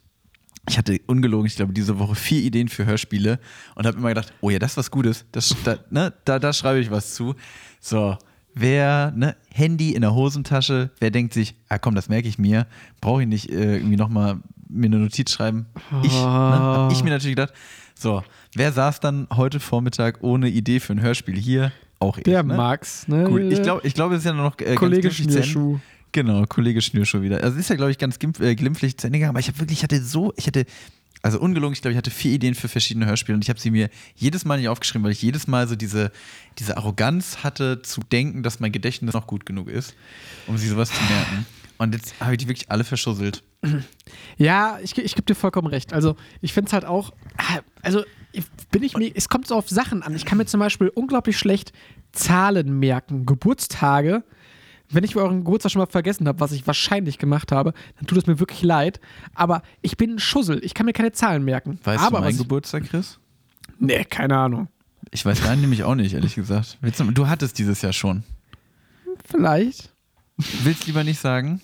ich hatte ungelogen, ich glaube, diese Woche vier Ideen für Hörspiele und habe immer gedacht, oh ja, das ist was Gutes. Das, da, ne, da, da schreibe ich was zu. So, wer, ne, Handy in der Hosentasche, wer denkt sich, ah komm, das merke ich mir, brauche ich nicht äh, irgendwie nochmal mir eine Notiz schreiben. Ich, ne, hab ich mir natürlich gedacht, so, wer saß dann heute Vormittag ohne Idee für ein Hörspiel hier? Auch ich. Der ne? Max, ne? Gut, ich glaube, ich glaube, es ist ja noch äh, Kollege Schnürschuh. Genau, Kollege Schnürschuh wieder. Also es ist ja, glaube ich, ganz äh, glimpflich zu Ende gegangen, aber ich habe wirklich, ich hatte so, ich hatte, also ungelogen, ich glaube, ich hatte vier Ideen für verschiedene Hörspiele und ich habe sie mir jedes Mal nicht aufgeschrieben, weil ich jedes Mal so diese, diese Arroganz hatte, zu denken, dass mein Gedächtnis noch gut genug ist, um sich sowas zu merken. Und jetzt habe ich die wirklich alle verschusselt. Ja, ich, ich gebe dir vollkommen recht. Also, ich finde es halt auch, ah, also bin ich mir, es kommt so auf Sachen an. Ich kann mir zum Beispiel unglaublich schlecht Zahlen merken, Geburtstage. Wenn ich euren Geburtstag schon mal vergessen habe, was ich wahrscheinlich gemacht habe, dann tut es mir wirklich leid. Aber ich bin ein Schussel. Ich kann mir keine Zahlen merken. Weißt aber du meinen Geburtstag, Chris? Nee, keine Ahnung. Ich weiß deinen nämlich auch nicht, ehrlich gesagt. Du, hattest dieses Jahr schon. Vielleicht. Willst lieber nicht sagen?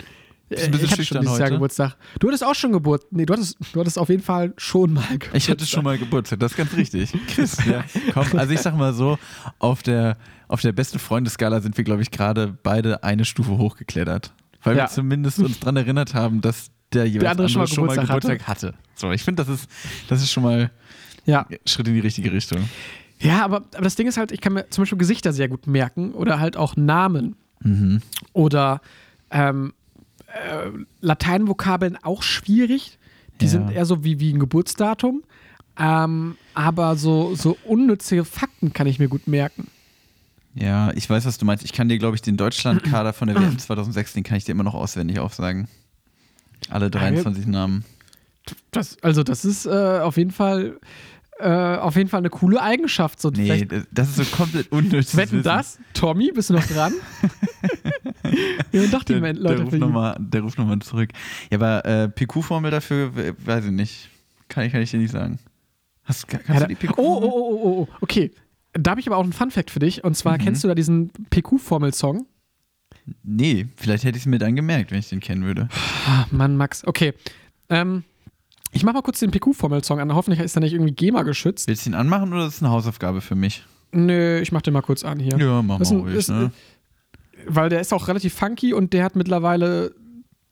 Bist ein Äh, bisschen ich hatte schon dieses Jahr heute? Geburtstag. Du hattest auch schon Geburt. Nee, du hattest, du hattest auf jeden Fall schon mal Geburtstag. Ich hatte schon mal Geburtstag, das ist ganz richtig. Chris, ja. Komm, also ich sag mal so, auf der, auf der beste Freundeskala sind wir, glaube ich, gerade beide eine Stufe hochgeklettert. Weil Ja. wir zumindest uns daran erinnert haben, dass der jeweils andere schon mal Geburtstag Geburtstag hatte. So, ich finde, das ist, das ist schon mal Ja. ein Schritt in die richtige Richtung. Ja, aber, aber das Ding ist halt, ich kann mir zum Beispiel Gesichter sehr gut merken oder halt auch Namen. Mhm. Oder ähm, äh, Lateinvokabeln auch schwierig. Die Ja. sind eher so wie, wie ein Geburtsdatum. Ähm, aber so, so unnütze Fakten kann ich mir gut merken. Ja, ich weiß, was du meinst. Ich kann dir, glaube ich, den Deutschlandkader von der WM 2006, den kann ich dir immer noch auswendig aufsagen. Alle 23 Namen. Das, also, das ist äh, auf jeden Fall äh, auf jeden Fall eine coole Eigenschaft. So, Nee, das- ist so komplett unnötig. Wetten das? Tommy, bist du noch dran? ja, doch, die Der, Leute ruft nochmal, der ruft nochmal zurück. Ja, aber äh, PQ-Formel dafür, we- weiß ich nicht. Kann ich, kann ich dir nicht sagen. Hast, kannst Ja, du die PQ? oh, oh, oh, oh, oh, okay. Da habe ich aber auch einen Fun-Fact für dich. Und zwar, Mhm. kennst du da diesen PQ-Formel-Song? Nee, vielleicht hätte ich es mir dann gemerkt, wenn ich den kennen würde. Ah, Mann, Max. Okay. Ähm, ich mach mal kurz den PQ-Formel-Song an. Hoffentlich ist er nicht irgendwie GEMA geschützt. Willst du ihn anmachen oder ist es eine Hausaufgabe für mich? Nö, ich mach den mal kurz an hier. Ja, mach Das mal ruhig, ist- ne? Weil der ist auch relativ funky und der hat mittlerweile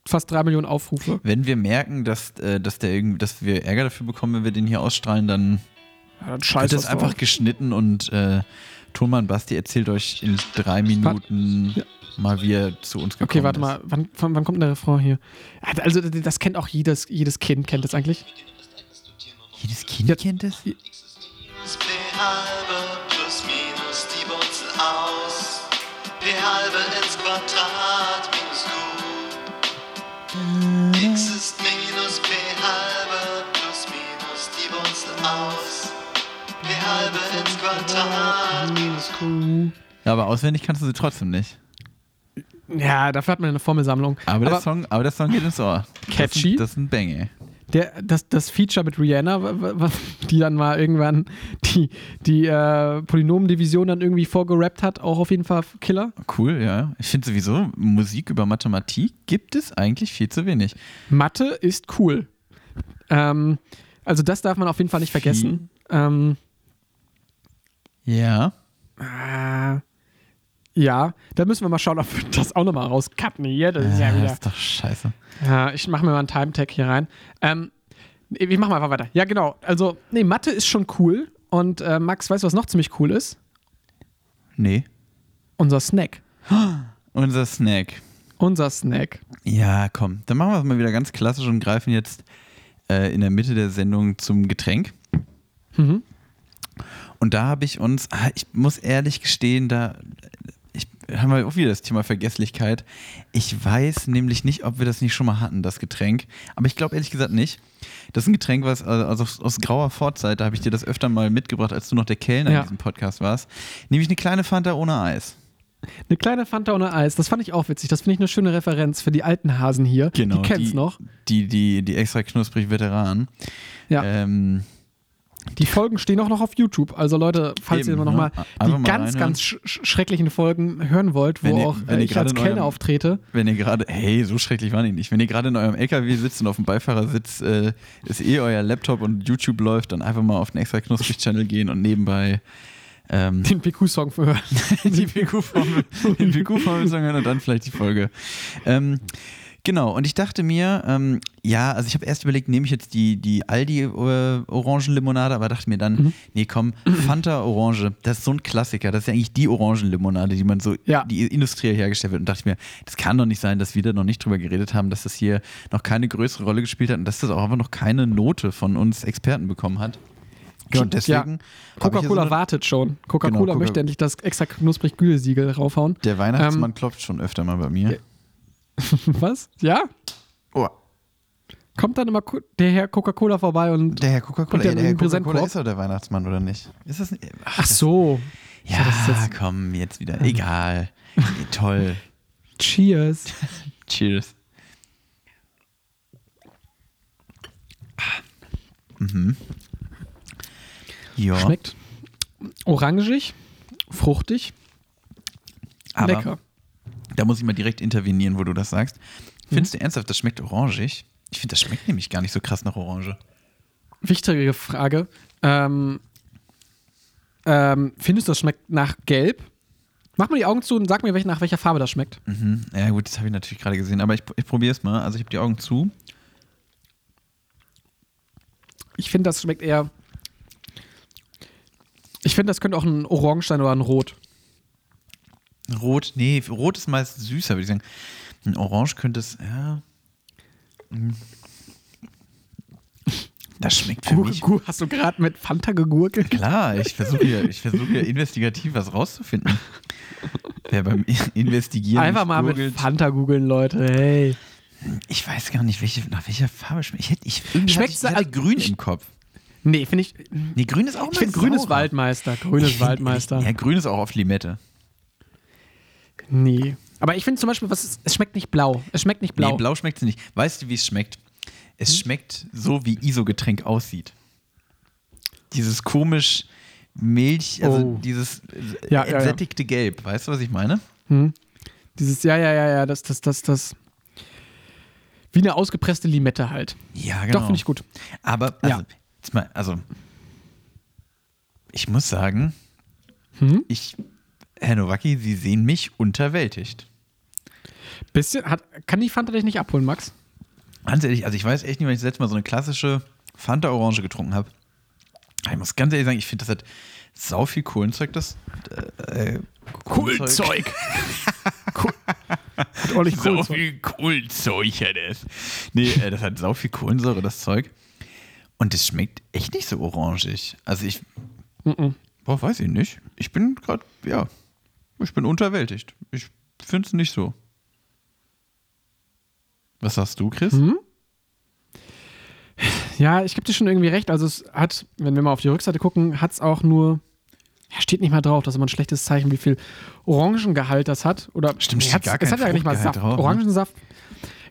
fast drei Millionen Aufrufe. Wenn wir merken, dass, äh, dass, der irgendwie, dass wir Ärger dafür bekommen, wenn wir den hier ausstrahlen, dann Ja, dann wird scheiß das einfach drauf. geschnitten und äh, Tonmann Basti erzählt euch in drei Minuten Ja. mal, wie er zu uns gekommen Okay, warte ist. mal. Wann, wann, wann kommt denn der Refrain hier? Also, das kennt auch jedes, jedes Kind, kennt das eigentlich. Jedes Kind Ja. kennt halbe ins Quadrat minus q. x ist halbe ins Quadrat minus q. Ja, aber auswendig kannst du sie trotzdem nicht. Ja, dafür hat man eine Formelsammlung. Aber, der, Song, aber der Song geht ins Ohr. Catchy. Das ist ein, das ist ein Bang, ey. Der, das, das Feature mit Rihanna, was, die dann mal irgendwann die, die äh, Polynomdivision dann irgendwie vorgerappt hat, auch auf jeden Fall Killer. Cool, ja. Ich finde sowieso, Musik über Mathematik gibt es eigentlich viel zu wenig. Mathe ist cool. Ähm, also das darf man auf jeden Fall nicht vergessen. Ähm, Ja. äh, ja, da müssen wir mal schauen, ob wir das auch nochmal rauscutten hier. Das ist ja das wieder. ist doch scheiße. Ja, ich mache mir mal einen Time-Tag hier rein. Ähm, wir machen einfach weiter. Ja, genau. Also, nee, Mathe ist schon cool. Und äh, Max, weißt du, was noch ziemlich cool ist? Nee. Unser Snack. Unser Snack. Unser Snack. Ja, komm. Dann machen wir es mal wieder ganz klassisch und greifen jetzt äh, in der Mitte der Sendung zum Getränk. Mhm. Und da habe ich uns, ah, ich muss ehrlich gestehen, da ich, haben wir auch wieder das Thema Vergesslichkeit. Ich weiß nämlich nicht, ob wir das nicht schon mal hatten, das Getränk. Aber ich glaube ehrlich gesagt nicht. Das ist ein Getränk, was also aus, aus grauer Vorzeit, da habe ich dir das öfter mal mitgebracht, als du noch der Kellner Ja. in diesem Podcast warst. Nämlich eine kleine Fanta ohne Eis. Eine kleine Fanta ohne Eis. Das fand ich auch witzig. Das finde ich eine schöne Referenz für die alten Hasen hier. die kennen's Genau, die, noch. Die, die, die extra knusprig Veteranen. Ja. Ähm, Die Folgen stehen auch noch auf YouTube. Also Leute, falls Eben, ihr immer noch ne? mal die mal ganz, reinhören. ganz sch sch- schrecklichen Folgen hören wollt, wo ihr- auch wenn äh, ich als Kellner eurem- auftrete. Wenn ihr gerade, hey, so schrecklich waren die nicht. Wenn ihr gerade in eurem LKW sitzt und auf dem Beifahrersitz äh, ist eh euer Laptop und YouTube läuft, dann einfach mal auf den extra knusprig Channel gehen und nebenbei ähm, Den PQ-Song hören. die PQ-Formel den PQ-Formel hören und dann vielleicht die Folge. Ähm, genau, und ich dachte mir, ähm, ja, also ich habe erst überlegt, nehme ich jetzt die, die Aldi-Orangenlimonade, aber dachte mir dann, Mhm. nee, komm, Fanta Orange, das ist so ein Klassiker, das ist ja eigentlich die Orangenlimonade, die man so, Ja. die industriell hergestellt wird. Und dachte mir, das kann doch nicht sein, dass wir da noch nicht drüber geredet haben, dass das hier noch keine größere Rolle gespielt hat und dass das auch einfach noch keine Note von uns Experten bekommen hat. Ja, und deswegen. Ja. Coca-Cola so wartet schon. Coca-Cola Genau, Coca- möchte endlich das extra knusprig Gütesiegel raufhauen. Der Weihnachtsmann Ähm, klopft schon öfter mal bei mir. Was? Ja? Oh. Kommt dann immer der Herr Coca-Cola vorbei und. Der Herr Coca-Cola, ja, der Herr? Coca-Cola ist doch der Weihnachtsmann, oder nicht? Ist das nicht? Ach, Ach so. ja, das ist jetzt- komm, jetzt wieder. Egal. Toll. Cheers. Cheers. Mhm. Ja, Schmeckt orangig, fruchtig, aber lecker. Da muss ich mal direkt intervenieren, wo du das sagst. Findest Mhm. du ernsthaft, das schmeckt orangig? Ich finde, das schmeckt nämlich gar nicht so krass nach Orange. Wichtige Frage. Ähm, ähm, findest du, das schmeckt nach Gelb? Mach mal die Augen zu und sag mir, welch, nach welcher Farbe das schmeckt. Mhm. Ja, gut, das habe ich natürlich gerade gesehen, aber ich, ich probiere es mal. Also, ich habe die Augen zu. Ich finde, das schmeckt eher. Ich finde, das könnte auch ein Orange sein oder ein Rot. Rot, nee, Rot ist meist süßer, würde ich sagen. Ein Orange könnte es, ja. Mm. Das schmeckt für mich. Hast du gerade mit Fanta gegurkelt? Klar, ich versuche ja, ich versuche ja investigativ was rauszufinden. Wer beim Investigieren Einfach mal gurgelt. mit Fanta googeln, Leute. Hey. Ich weiß gar nicht, welche, nach welcher Farbe schmeckt. Ich hätte, ich, hatte ich, ich hatte da- grün im Kopf. Nee, finde ich. Nee, grün ist auch Ich finde, grün ist. Waldmeister. Grün ist Waldmeister. Ja, grün ist auch oft Limette. Nee. Aber ich finde zum Beispiel, was ist, es schmeckt nicht blau. Es schmeckt nicht blau. Nee, blau schmeckt es nicht. Weißt du, wie es schmeckt? Es Hm? schmeckt so, wie ISO-Getränk aussieht. Dieses komisch Milch, also Oh. dieses Ja, ja, ja. entsättigte Gelb. Weißt du, was ich meine? Hm? Dieses, ja, ja, ja, ja, das, das, das, das. Wie eine ausgepresste Limette halt. Ja, Doch, finde ich gut. Aber, also, Ja. jetzt mal, also, ich muss sagen, Hm? ich, Herr Nowacki, Sie sehen mich unterwältigt. Bisschen, hat, kann die Fanta dich nicht abholen, Max? Ganz ehrlich, also ich weiß echt nicht, wann ich das letzte Mal so eine klassische Fanta Orange getrunken habe. Ich muss ganz ehrlich sagen, ich finde, das hat sau viel Kohlenzeug, das äh, Kohlenzeug. Hat ordentlich Sau viel Kohlenzeug hat es. Nee, äh, das hat sau viel Kohlensäure, das Zeug. Und es schmeckt echt nicht so orangig. Also ich, Mhm. boah, weiß ich nicht. Ich bin gerade, ja, ich bin unterwältigt. Ich finde es nicht so. Was sagst du, Chris? Hm? Ja, ich gebe dir schon irgendwie recht. Also es hat, wenn wir mal auf die Rückseite gucken, hat es auch nur, ja, steht nicht mal drauf, das ist immer ein schlechtes Zeichen, wie viel Orangengehalt das hat. Oder Stimmt, steht gar es hat ja nicht mal Saft. drauf, ne? Orangensaft.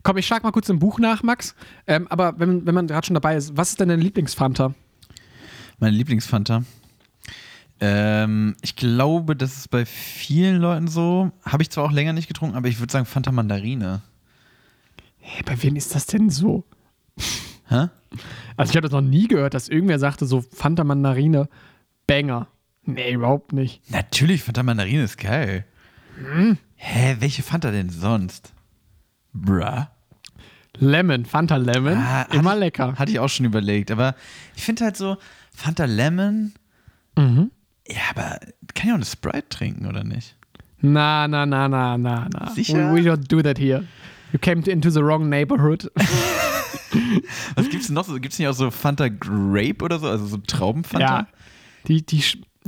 Komm, ich schlag mal kurz im Buch nach, Max. Ähm, aber wenn, wenn man gerade schon dabei ist, was ist denn deine Lieblingsfanta? Meine Lieblingsfanta. Ähm, ich glaube, das ist bei vielen Leuten so. Habe ich zwar auch länger nicht getrunken, aber ich würde sagen Fanta Mandarine. Hey, bei wem ist das denn so? Hä? Also ich habe das noch nie gehört, dass irgendwer sagte, so Fanta Mandarine, Banger. Nee, überhaupt nicht. Natürlich, Fanta Mandarine ist geil. Hm? Hä, welche Fanta denn sonst? Bruh. Lemon, Fanta Lemon, Ah, immer ich- lecker. Hatte ich auch schon überlegt, aber ich finde halt so, Fanta Lemon Mhm. Ja, aber kann ja auch eine Sprite trinken, oder nicht? Na, na, na, na, na, na. Sicher? We, we don't do that here. You came into the wrong neighborhood. Was gibt's denn noch so? Gibt's nicht auch so Fanta Grape oder so? Also so Traubenfanta? ja. Die, die,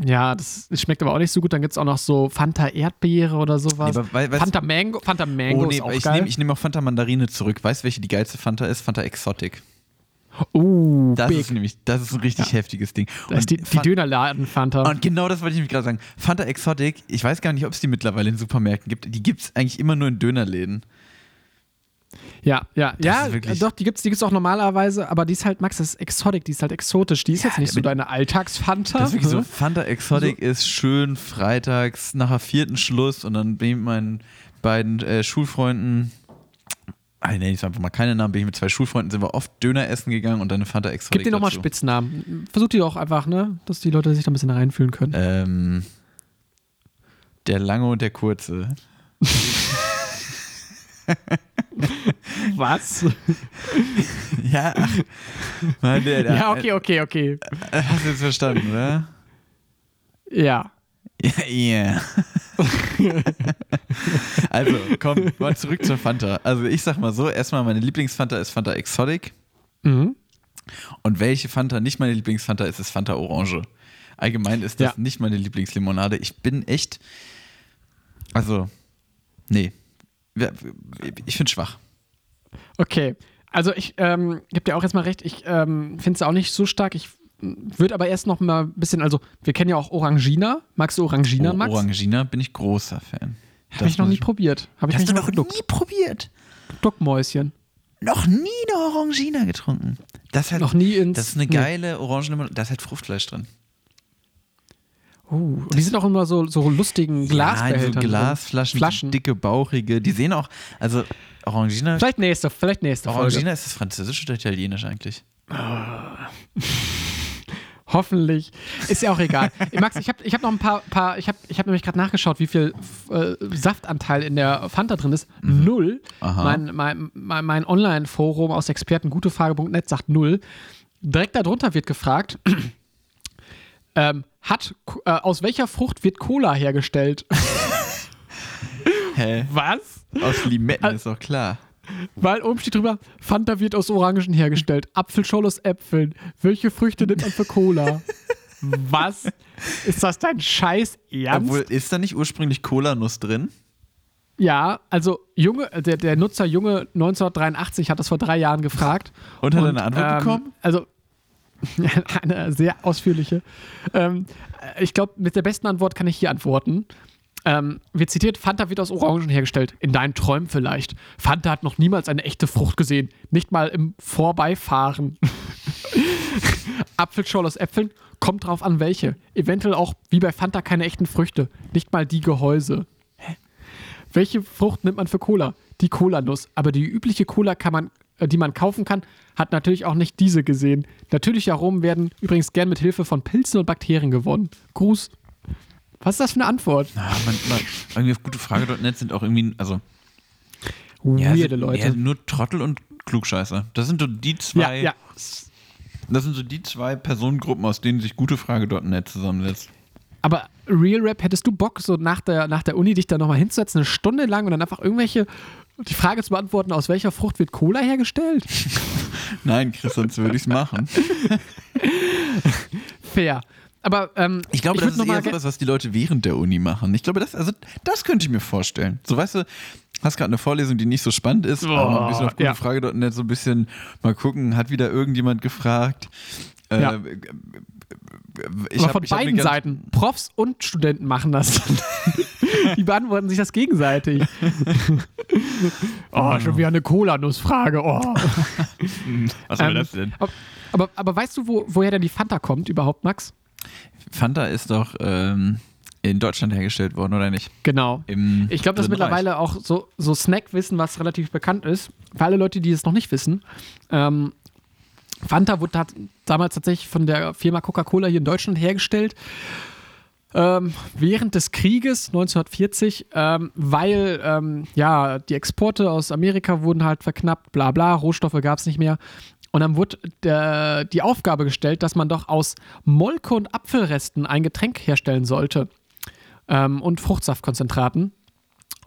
ja, das schmeckt aber auch nicht so gut. Dann gibt es auch noch so Fanta Erdbeere oder sowas. Nee, aber wei- weißt- Fanta Mango, Fanta Mango Oh nee, ist auch ich geil. nehme ich nehm auch Fanta Mandarine zurück. Weißt du, welche die geilste Fanta ist? Fanta Exotic. Uh, Das big. ist nämlich, das ist ein richtig heftiges Ding. das ist die, die Dönerladen Fanta. Und genau das wollte ich nämlich gerade sagen. Fanta Exotic, ich weiß gar nicht, ob es die mittlerweile in Supermärkten gibt. Die gibt es eigentlich immer nur in Dönerläden. Ja, ja, ja, ist wirklich- doch, die gibt's, die gibt's auch normalerweise, aber die ist halt, Max, das ist Exotic, die ist halt exotisch. Die ist Ja, jetzt nicht so deine Alltagsfanta. Das ist wirklich so, ne? Fanta Exotic ist schön freitags nach der vierten Schluss und dann bin ich mit meinen beiden äh, Schulfreunden, ah, ich sag einfach mal keine Namen, bin ich mit zwei Schulfreunden, sind wir oft Döner essen gegangen und dann eine Fanta Exotic Gib dir nochmal. Spitznamen. Versuch die doch einfach, ne, dass die Leute sich da ein bisschen reinfühlen können. Ähm, der Lange und der Kurze. Was? Ja, ach, Mann, der, der, Ja, okay, okay, okay. Hast du jetzt verstanden, oder? Ja. Ja, yeah. also, komm, mal zurück zur Fanta. Also, ich sag mal so: erstmal, meine Lieblingsfanta ist Fanta Exotic. Mhm. Und welche Fanta nicht meine Lieblingsfanta ist, ist Fanta Orange. Allgemein ist das Ja. nicht meine Lieblingslimonade. Ich bin echt. Also, nee. Ich finde schwach. Okay. Also ich ähm, gebe dir auch jetzt mal recht, ich ähm, finde es auch nicht so stark. Ich würde aber erst noch mal ein bisschen, also wir kennen ja auch Orangina. Magst du Orangina, Max? Orangina bin ich großer Fan. Habe ich noch nie probiert. Habe ich Hast du noch geduckt. nie probiert? Duckmäuschen. Noch nie eine Orangina getrunken. Das, hat, Noch nie ins- das ist eine nee. geile Orangenlimonade. Da ist halt Fruchtfleisch drin. Oh, und die sind auch immer so, so lustigen Glasbehältern. Ja, so. Glasflaschen, Flaschen. dicke, bauchige. Die sehen auch, also Orangina, Vielleicht nächste, vielleicht nächste Folge. Orangina ist das französisch oder italienisch eigentlich? Hoffentlich. Ist ja auch egal. Max, ich habe ich hab noch ein paar, paar ich habe ich hab nämlich gerade nachgeschaut, wie viel äh, Saftanteil in der Fanta drin ist. Null. Mhm. Aha. Mein, mein, mein, mein Online-Forum aus expertengutefrage.net sagt null. Direkt darunter wird gefragt, ähm, hat, äh, aus welcher Frucht wird Cola hergestellt? Hä? Was? Aus Limetten ist doch klar. Weil oben steht drüber, Fanta wird aus Orangen hergestellt, Apfelschorle aus Äpfeln. Welche Früchte nimmt man für Cola? Was? Ist das dein Scheiß Ernst? Obwohl, ist da nicht ursprünglich Cola-Nuss drin? ja, also Junge, der, der Nutzer Junge 1983 hat das vor drei Jahren gefragt. Und hat er eine Antwort bekommen? Also eine sehr ausführliche. Ähm, ich glaube, mit der besten Antwort kann ich hier antworten. Ähm, wird zitiert, Fanta wird aus Orangen hergestellt. In deinen Träumen vielleicht. Fanta hat noch niemals eine echte Frucht gesehen. Nicht mal im Vorbeifahren. Apfelschorle aus Äpfeln. Kommt drauf an, welche. Eventuell auch, wie bei Fanta, keine echten Früchte. Nicht mal die Gehäuse. Hä? Welche Frucht nimmt man für Cola? Die Cola-Nuss. Aber die übliche Cola, kann man, äh, die man kaufen kann, hat natürlich auch nicht diese gesehen. Natürliche Aromen werden übrigens gern mit Hilfe von Pilzen und Bakterien gewonnen. Gruß. Was ist das für eine Antwort? Ah, man, man, irgendwie auf gutefrage.net sind auch irgendwie, also Weirde so- Leute. Ja, nur Trottel und Klugscheißer. Das sind so die Ja, zwei, ja. das sind so die zwei Personengruppen, aus denen sich gutefrage.net zusammensetzt. Aber Real Rap, hättest du Bock, so nach der, nach der Uni dich da nochmal hinzusetzen, eine Stunde lang und dann einfach irgendwelche, die Frage zu beantworten, aus welcher Frucht wird Cola hergestellt? Nein, Chris, sonst würde ich es machen. Fair. Aber ähm, Ich glaube, würd das ist eher sowas, was die Leute während der Uni machen. Ich glaube, das, also, das könnte ich mir vorstellen. So, weißt du, hast gerade eine Vorlesung, die nicht so spannend ist, aber mal ein bisschen auf ja. gutefrage.net so ein bisschen mal gucken, hat wieder irgendjemand gefragt. Äh, Ja. ich aber hab- von ich beiden Seiten. Profs und Studenten machen das. die beantworten sich das gegenseitig. oh, schon wieder eine Cola-Nuss-Frage. Oh. Was war Ähm, das denn? Aber, aber, aber weißt du, wo, woher denn die Fanta kommt überhaupt, Max? Fanta ist doch ähm, in Deutschland hergestellt worden, oder nicht? Genau. Im Ich glaube, das ist Dritten Reich. mittlerweile auch so, so Snack-Wissen, was relativ bekannt ist. Für alle Leute, die es noch nicht wissen. Ähm, Fanta wurde damals tatsächlich von der Firma Coca-Cola hier in Deutschland hergestellt. Ähm, während des Krieges 1940, ähm, weil ähm, ja die Exporte aus Amerika wurden halt verknappt, bla bla, Rohstoffe gab es nicht mehr. Und dann wurde der, die Aufgabe gestellt, dass man doch aus Molke und Apfelresten ein Getränk herstellen sollte. Ähm, und Fruchtsaftkonzentraten.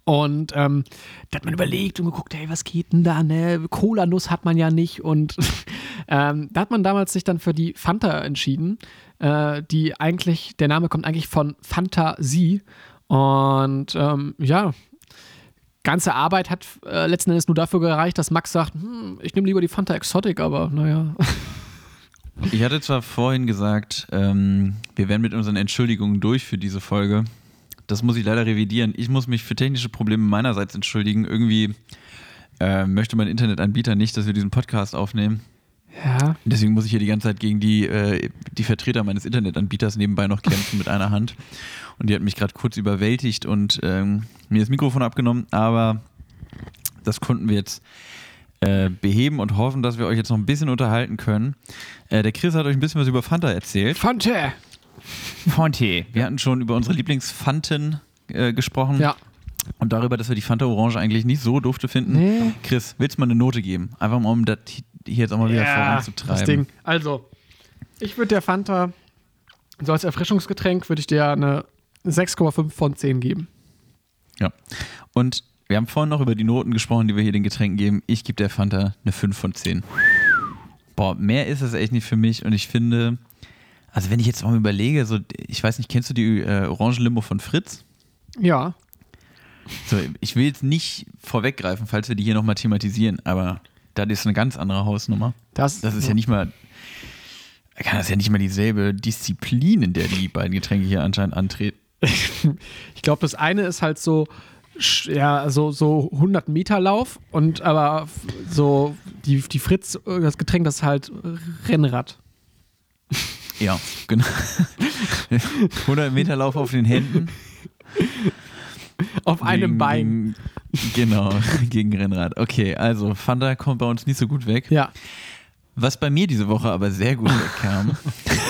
Und ähm, da hat man überlegt und geguckt, hey, was geht denn da? Ne? Cola-Nuss hat man ja nicht. Und ähm, da hat man damals sich dann für die Fanta entschieden. Äh, die eigentlich, der Name kommt eigentlich von Fantasie. Und ähm, ja, ganze Arbeit hat äh, letzten Endes nur dafür gereicht, dass Max sagt, hm, ich nehme lieber die Fanta Exotic, aber naja. Ich hatte zwar vorhin gesagt, ähm, wir wären mit unseren Entschuldigungen durch für diese Folge. Das muss ich leider revidieren. Ich muss mich für technische Probleme meinerseits entschuldigen. Irgendwie äh, möchte mein Internetanbieter nicht, dass wir diesen Podcast aufnehmen. Ja. Deswegen muss ich hier die ganze Zeit gegen die, äh, die Vertreter meines Internetanbieters nebenbei noch kämpfen mit einer Hand. Und die hat mich gerade kurz überwältigt und ähm, mir das Mikrofon abgenommen. Aber das konnten wir jetzt äh, beheben und hoffen, dass wir euch jetzt noch ein bisschen unterhalten können. Äh, der Chris hat euch ein bisschen was über Fanta erzählt. Fanta! Fonte. Wir hatten schon über unsere Lieblingsfanten äh, gesprochen. Ja. Und darüber, dass wir die Fanta Orange eigentlich nicht so dufte finden. Nee. Chris, willst du mal eine Note geben? Einfach mal, um das hier jetzt auch mal wieder das voranzutreiben. Ding. Also, ich würde der Fanta, so als Erfrischungsgetränk, würde ich dir eine 6,5 von 10 geben. Ja. Und wir haben vorhin noch über die Noten gesprochen, die wir hier den Getränken geben. Ich gebe der Fanta eine 5 von 10. Boah, mehr ist es echt nicht für mich. Und ich finde, also wenn ich jetzt mal überlege, so, ich weiß nicht, kennst du die äh, Orangenlimo von Fritz? Ja. So, ich will jetzt nicht vorweggreifen, falls wir die hier nochmal thematisieren, aber das ist eine ganz andere Hausnummer. Das, Das ist ja nicht mal, kann das ja nicht mal dieselbe Disziplin, in der die beiden Getränke hier anscheinend antreten. Ich glaube, das eine ist halt so, ja, so, so 100 Meter Lauf und aber so die, die Fritz, äh, das Getränk, das ist halt Rennrad. Ja, genau. 100 Meter Lauf auf den Händen. Auf einem Gegen- Bein. Genau, gegen Rennrad. Okay, also Fanta kommt bei uns nicht so gut weg. Ja. Was bei mir diese Woche aber sehr gut wegkam,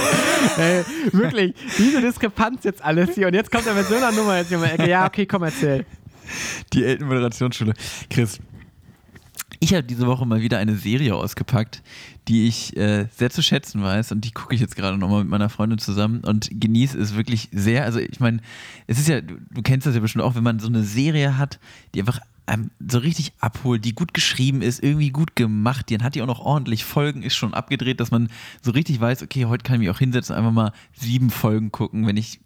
Ey, wirklich, diese Diskrepanz jetzt alles hier und jetzt kommt er mit so einer Nummer jetzt hier um die Ecke. Ja, okay, komm, erzähl. die Elten-Moderationsschule. Chris, ich habe diese Woche mal wieder eine Serie ausgepackt, die ich äh, sehr zu schätzen weiß und die gucke ich jetzt gerade nochmal mit meiner Freundin zusammen und genieße es wirklich sehr. Also ich meine, es ist ja, du, du kennst das ja bestimmt auch, wenn man so eine Serie hat, die einfach einem so richtig abholt, die gut geschrieben ist, irgendwie gut gemacht, dann hat die auch noch ordentlich Folgen, ist schon abgedreht, dass man so richtig weiß, okay, heute kann ich mich auch hinsetzen und einfach mal sieben Folgen gucken, wenn ich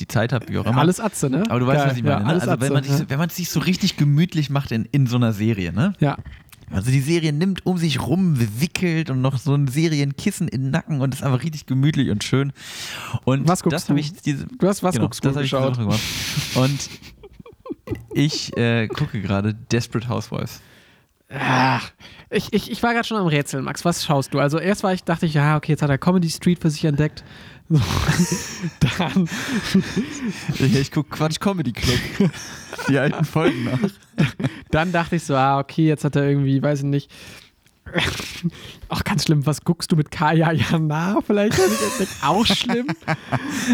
die Zeit habe, wie auch immer. Alles Atze, ne? Aber du weißt, was ich meine. Ja, ne? Also wenn man, sich, wenn man es sich so richtig gemütlich macht in, in so einer Serie, ne? Ja. Also die Serie nimmt um sich rum, wickelt und noch so ein Serienkissen in den Nacken und ist einfach richtig gemütlich und schön. Und Was guckst das habe du? ich diese, Du hast was genau, guckst du das habe ich geschaut? Gemacht. Und ich äh, gucke gerade Desperate Housewives. Ach, ich, ich, ich war gerade schon am Rätseln, Max. Was schaust du? Also erst war ich, dachte ich, ja, okay, jetzt hat er Comedy Street für sich entdeckt. So. Dann, ich gucke Quatsch Comedy Club. Die alten Folgen nach. dann dachte ich so, ah, okay, jetzt hat er irgendwie, weiß ich nicht. Auch ganz schlimm, was guckst du mit Kaya Jana? Vielleicht auch schlimm.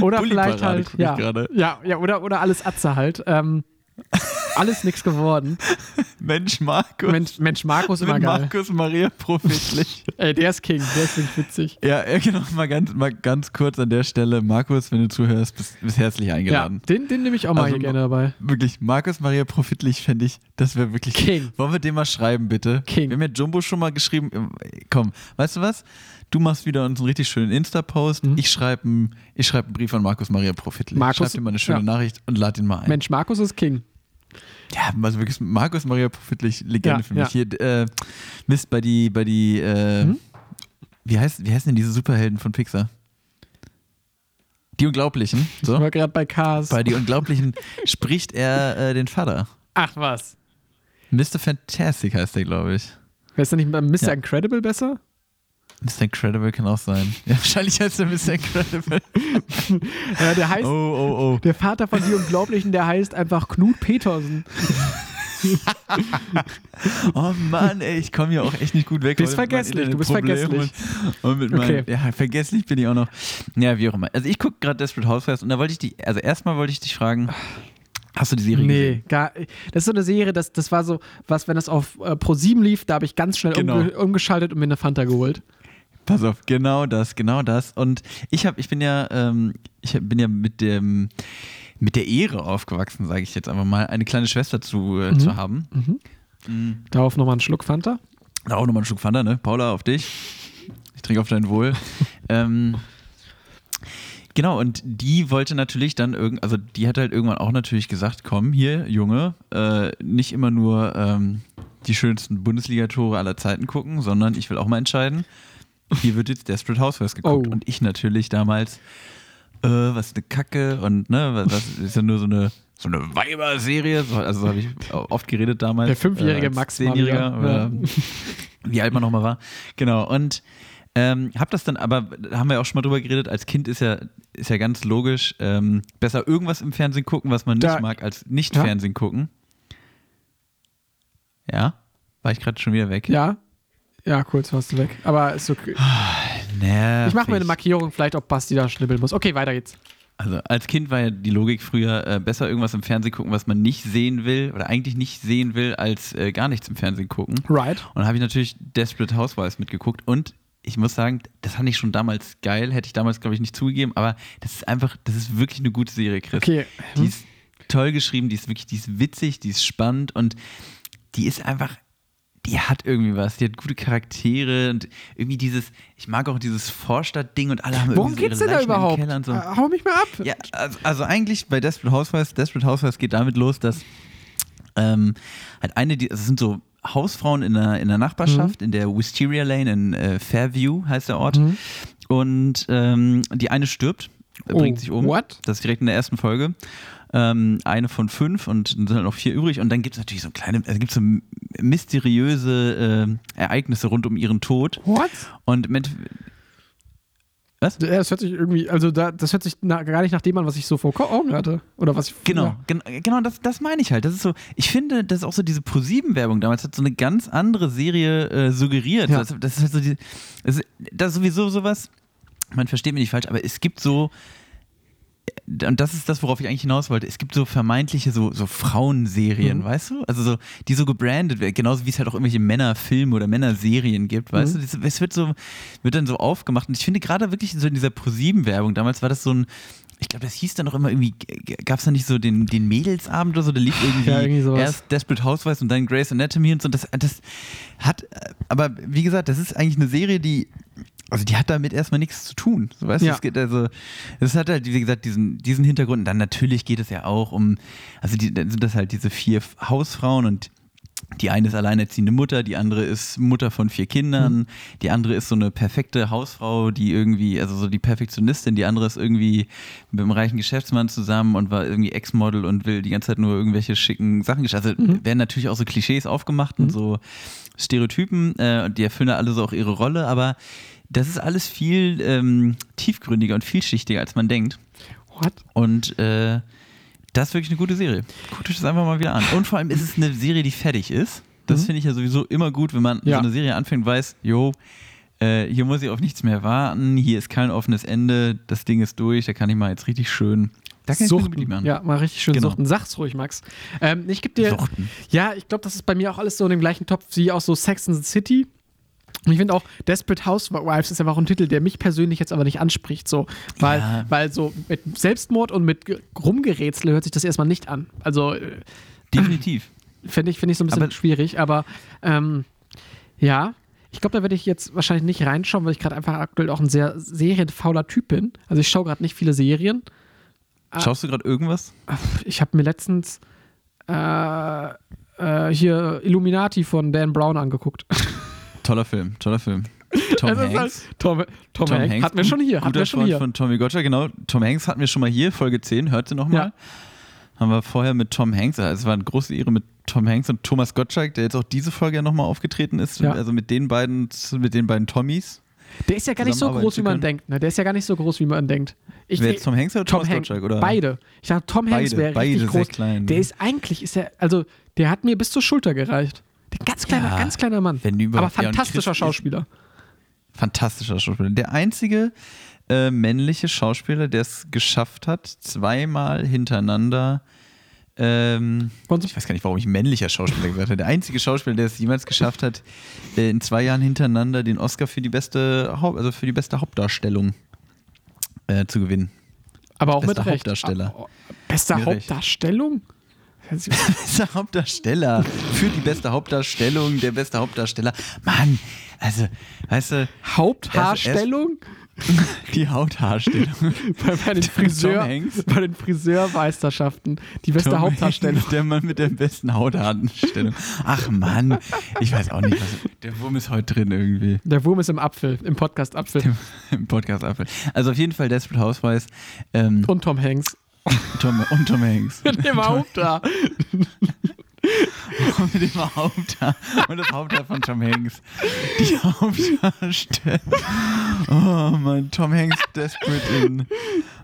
Oder vielleicht halt, ja, ja, ja, oder, oder alles Atze halt. Ähm, alles nix geworden. Mensch, Markus. Mensch, Mensch Markus immer geil. Markus Maria Profitlich. Ey, der ist King, der ist wirklich witzig. Ja, ja, genau, mal ganz, mal ganz kurz an der Stelle. Markus, wenn du zuhörst, bist, bist herzlich Ja, eingeladen. den, den nehme ich auch mal Also hier gerne dabei. Wirklich, Markus Maria Profitlich fände ich, das wäre wirklich. King. Wollen wir den mal schreiben, bitte? King. Wir haben ja Jumbo schon mal geschrieben. Komm, weißt du was? Du machst wieder uns einen richtig schönen Insta-Post. Ich schreibe einen, ich schreib einen Brief an Markus Maria Profitlich. Markus- Schreib dir mal eine schöne ja. Nachricht und lad ihn mal ein. Mensch, Markus ist King. Ja, also wirklich Markus Maria Profitlich, Legende Ja, für mich. ja. Hier, äh, Mist, bei die, bei die, äh, Hm? wie, heißt, wie heißen denn diese Superhelden von Pixar? Die Unglaublichen. Ich So. war gerade bei Cars. Bei die Unglaublichen spricht er äh, den Vater. Ach was. Mr. Fantastic heißt der, glaube ich. Wäre es nicht bei Mr. Ja. Incredible besser? Mr. Incredible kann auch sein. Ja, wahrscheinlich heißt er Mr. Incredible. Ja, der heißt, Oh, oh, oh. der Vater von Die Unglaublichen, der heißt einfach Knut Petersen. Oh Mann, ey, ich komme hier auch echt nicht gut weg. Bist mit meinen vergesslich, du bist vergesslich. Und, mit meinen, Okay. ja, vergesslich bin ich auch noch. Ja, wie auch immer. Also ich gucke gerade Desperate Housewives und da wollte ich dich, also erstmal wollte ich dich fragen, Hast du die Serie Nee, gesehen? gar, das ist so eine Serie, das, das war so, was, wenn das auf äh, Pro 7 lief, da habe ich ganz schnell Genau. umge umgeschaltet und mir eine Fanta geholt. Pass auf, genau das, genau das. Und ich habe, ich bin ja, ähm, ich bin ja mit dem, mit der Ehre aufgewachsen, sage ich jetzt einfach mal, eine kleine Schwester zu, äh, zu haben. Darauf nochmal einen Schluck Fanta. Da auch nochmal einen Schluck Fanta, ne? Paula, auf dich. Ich trinke auf dein Wohl. ähm, genau, und die wollte natürlich dann irgend, also die hat halt irgendwann auch natürlich gesagt, komm hier, Junge, äh, nicht immer nur ähm, die schönsten Bundesliga-Tore aller Zeiten gucken, sondern ich will auch mal entscheiden. Hier wird jetzt Desperate Housewives geguckt. Oh. Und ich natürlich damals, äh, was ist eine Kacke und ne, was, ist ja nur so eine so eine Weiber-Serie, so, also so habe ich oft geredet damals. Der fünfjährige als Max Zehnjähriger oder wie alt man nochmal war. Genau. Und ähm, hab das dann, aber haben wir auch schon mal drüber geredet, als Kind ist ja, ist ja ganz logisch, ähm, besser irgendwas im Fernsehen gucken, was man nicht Da- mag, als nicht Ja. Fernsehen gucken. Ja? War ich gerade schon wieder weg? Ja. Ja, kurz warst du weg. Aber ist okay. Nervig. Ich mache mir eine Markierung, vielleicht ob Basti da schnibbeln muss. Okay, weiter geht's. Also als Kind war ja die Logik früher, äh, besser irgendwas im Fernsehen gucken, was man nicht sehen will oder eigentlich nicht sehen will, als äh, gar nichts im Fernsehen gucken. Right. Und dann habe ich natürlich Desperate Housewives mitgeguckt und ich muss sagen, das fand ich schon damals geil, hätte ich damals, glaube ich, nicht zugegeben, aber das ist einfach, das ist wirklich eine gute Serie, Chris. Okay. Die ist toll geschrieben, die ist wirklich, die ist witzig, die ist spannend und die ist einfach, die hat irgendwie was, die hat gute Charaktere und irgendwie dieses, ich mag auch dieses Vorstadt-Ding und alle haben Worum irgendwie so ihre denn da Leichen im überhaupt? Keller und so. Äh, hau mich mal ab. Ja, also, also eigentlich bei Desperate Housewives, Desperate Housewives geht damit los, dass ähm, halt eine, die, also es sind so Hausfrauen in der, in der Nachbarschaft, Mhm. in der Wisteria Lane in äh, Fairview heißt der Ort. Und ähm, die eine stirbt, äh, Oh, bringt sich um. what? Das ist direkt in der ersten Folge. Ähm, eine von fünf und dann sind halt noch vier übrig. Und dann gibt es natürlich so kleine, also gibt so mysteriöse äh, Ereignisse rund um ihren Tod. What? Und mit, Ja, das hört sich irgendwie, also da, das hört sich na, gar nicht nach dem an, was ich so vor Augen hatte. Oder was ich. Genau, Ja. gen genau das, das meine ich halt. Das ist so, ich finde, das ist auch so diese ProSieben-Werbung damals hat so eine ganz andere Serie äh, suggeriert. Ja. Das, das ist halt so die, das, ist- das ist sowieso sowas, man versteht mich nicht falsch, aber es gibt so, und das ist das, worauf ich eigentlich hinaus wollte. Es gibt so vermeintliche so, so Frauenserien, Mhm. weißt du? Also so, die so gebrandet werden, genauso wie es halt auch irgendwelche Männerfilme oder Männerserien gibt, weißt Mhm. du? Es wird so, wird dann so aufgemacht. Und ich finde gerade wirklich so in dieser ProSieben-Werbung, damals war das so ein, ich glaube, das hieß dann auch immer irgendwie, gab es da nicht so den, den Mädelsabend oder so, da lief irgendwie, Ja, irgendwie erst Desperate Housewives und dann Grey's Anatomy und so. Das, das hat, aber wie gesagt, das ist eigentlich eine Serie, die, also die hat damit erstmal nichts zu tun. So, weißt du, Ja. es geht also, es hat halt, wie gesagt, diesen, diesen Hintergrund. Und dann natürlich geht es ja auch um, also die, dann sind das halt diese vier Hausfrauen und die eine ist alleinerziehende Mutter, die andere ist Mutter von vier Kindern, die andere ist so eine perfekte Hausfrau, die irgendwie, also so die Perfektionistin, die andere ist irgendwie mit einem reichen Geschäftsmann zusammen und war irgendwie Ex-Model und will die ganze Zeit nur irgendwelche schicken Sachen gestalten. Also werden natürlich auch so Klischees aufgemacht und so Stereotypen, äh, und die erfüllen da alle so auch ihre Rolle, aber das ist alles viel ähm, tiefgründiger und vielschichtiger, als man denkt. What? Und äh, das ist wirklich eine gute Serie. Guckt euch das einfach mal wieder an. Und vor allem ist es eine Serie, die fertig ist. Das finde ich ja sowieso immer gut, wenn man Ja. so eine Serie anfängt, weiß, jo, äh, hier muss ich auf nichts mehr warten, hier ist kein offenes Ende, das Ding ist durch, da kann ich mal jetzt richtig schön. Da kann ich Suchten. gut machen. Ja, mal richtig schön Genau. suchten. Sag's ruhig, Max. Ähm, ich geb dir. Suchten. Ja, ich glaube, das ist bei mir auch alles so in dem gleichen Topf wie auch so Sex and the City. Und ich finde auch, Desperate Housewives ist einfach auch ein Titel, der mich persönlich jetzt aber nicht anspricht. So, weil, Ja. weil so mit Selbstmord und mit Ge- Rumgerätsel hört sich das erstmal nicht an. Also äh, Definitiv. finde ich, finde ich so ein bisschen Aber- schwierig. Aber ähm, ja, ich glaube, da werde ich jetzt wahrscheinlich nicht reinschauen, weil ich gerade einfach aktuell auch ein sehr serienfauler Typ bin. Also ich schaue gerade nicht viele Serien. Ah. Schaust du gerade irgendwas? Ich habe mir letztens äh, äh, hier Illuminati von Dan Brown angeguckt. Toller Film, toller Film. Tom Also Hanks. halt- Tom, Tom, Hanks. Hatten wir schon hier. Hatten wir schon Freund hier. von Tommy Gottschalk, genau. Tom Hanks hatten wir schon mal hier, Folge 10, hört sie nochmal. Ja. Haben wir vorher mit Tom Hanks, also es war eine große Ehre mit Tom Hanks und Thomas Gottschalk, der jetzt auch diese Folge ja nochmal aufgetreten ist, Ja. also mit den beiden, mit den beiden Tommys. Der ist ja gar nicht so groß, wie man denkt. Ne? Der ist ja gar nicht so groß, wie man denkt. Ich, Wer jetzt Tom Hanks oder Tom Thomas Hanks, Gottschalk? Oder? Beide. Ich dachte, Tom Hanks Beide, wäre beide richtig sehr groß. klein. Der ist eigentlich, ist der, also der hat mir bis zur Schulter gereicht. Ganz kleiner, Ja, ganz kleiner Mann. Aber Ja, fantastischer ist- Schauspieler. Fantastischer Schauspieler. Der einzige äh, männliche Schauspieler, der es geschafft hat, zweimal hintereinander Ähm, ich weiß gar nicht, warum ich männlicher Schauspieler gesagt habe. Der einzige Schauspieler, der es jemals geschafft hat, äh, in zwei Jahren hintereinander den Oscar für die beste, Haupt, also für die beste Hauptdarstellung äh, zu gewinnen. Aber auch Bester mit Recht. Hauptdarsteller. Ah, oh, Beste Mit Recht. Bester Hauptdarsteller. Für die beste Hauptdarstellung, der beste Hauptdarsteller. Mann, also, weißt du, Haupthaarstellung? die Hauthaarstellung. bei, bei, den Friseur, bei den Friseurmeisterschaften. Die beste Tom Hauptdarstellung. Hanks, Der Mann mit der besten Hauthaarstellung. Ach Mann, ich weiß auch nicht, was. Der Wurm ist heute drin irgendwie. Der Wurm ist im Apfel, im Podcast Apfel. Im Podcast Apfel. Also auf jeden Fall Desperate Housewives. Ähm, Und Tom Hanks. Tom, und Tom Hanks. Mit dem Haupthaar. Und mit dem Haupthaar. Und das Haupthaar von Tom Hanks. Die Hauptdarstellung. Oh Mann, Tom Hanks desperate in.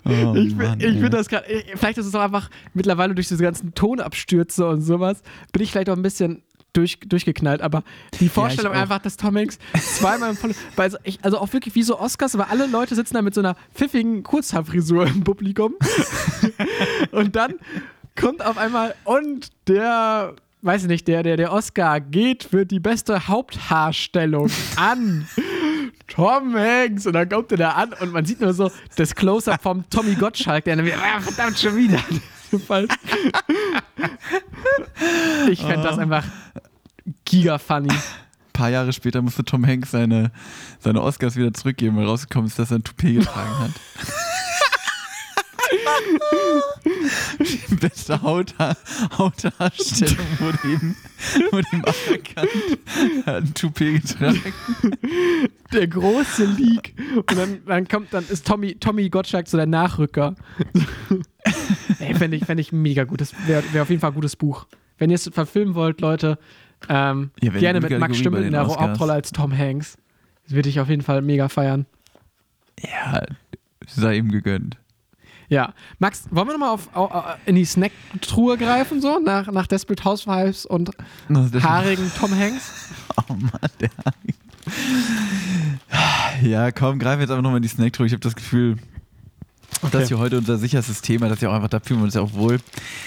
Oh, Ich, bin das gerade. Vielleicht ist es auch einfach mittlerweile durch diese ganzen Tonabstürze und sowas, bin ich vielleicht auch ein bisschen durch, durchgeknallt, aber die Vorstellung auch. einfach, dass Tom Hanks zweimal im Voll, weil so- ich, also auch wirklich wie so Oscars, aber alle Leute sitzen da mit so einer pfiffigen Kurzhaarfrisur im Publikum und dann kommt auf einmal und der weiß ich nicht, der, der, der Oscar geht für die beste Haupthaarstellung an. Tom Hanks und dann kommt er da an und man sieht nur so das Close-Up vom Tommy Gottschalk, der dann wieder, ah, verdammt schon wieder. Falsch. ich fände das einfach giga funny. Ein paar Jahre später musste Tom Hanks seine, seine Oscars wieder zurückgeben, weil rausgekommen ist, dass er ein Toupet getragen hat. Die beste Hauthaar, Hauthaarstellung wurde ihm, wurde ihm aberkannt. Er hat ein Toupet getragen. Der große Leak. Und dann, dann kommt, dann ist Tommy, Tommy Gottschalk so der Nachrücker. Ey, fände ich, fänd ich mega gut. Das wäre wär auf jeden Fall ein gutes Buch. Wenn ihr es verfilmen wollt, Leute, ähm, Ja, gerne mit Max Stimmel in der. Hauptrolle als Tom Hanks. Das würde ich auf jeden Fall mega feiern. Ja, sei ihm gegönnt. Ja. Max, wollen wir nochmal auf, au- au- in die Snacktruhe greifen, so, nach, nach Desperate Housewives und haarigen Tom Hanks? Oh Mann, der Ja, komm, greifen wir jetzt einfach nochmal in die Snack-Truhe. Ich habe das Gefühl, das ist hier heute unser sicherstes Thema, dass wir auch einfach da fühlen wir uns ja auch wohl.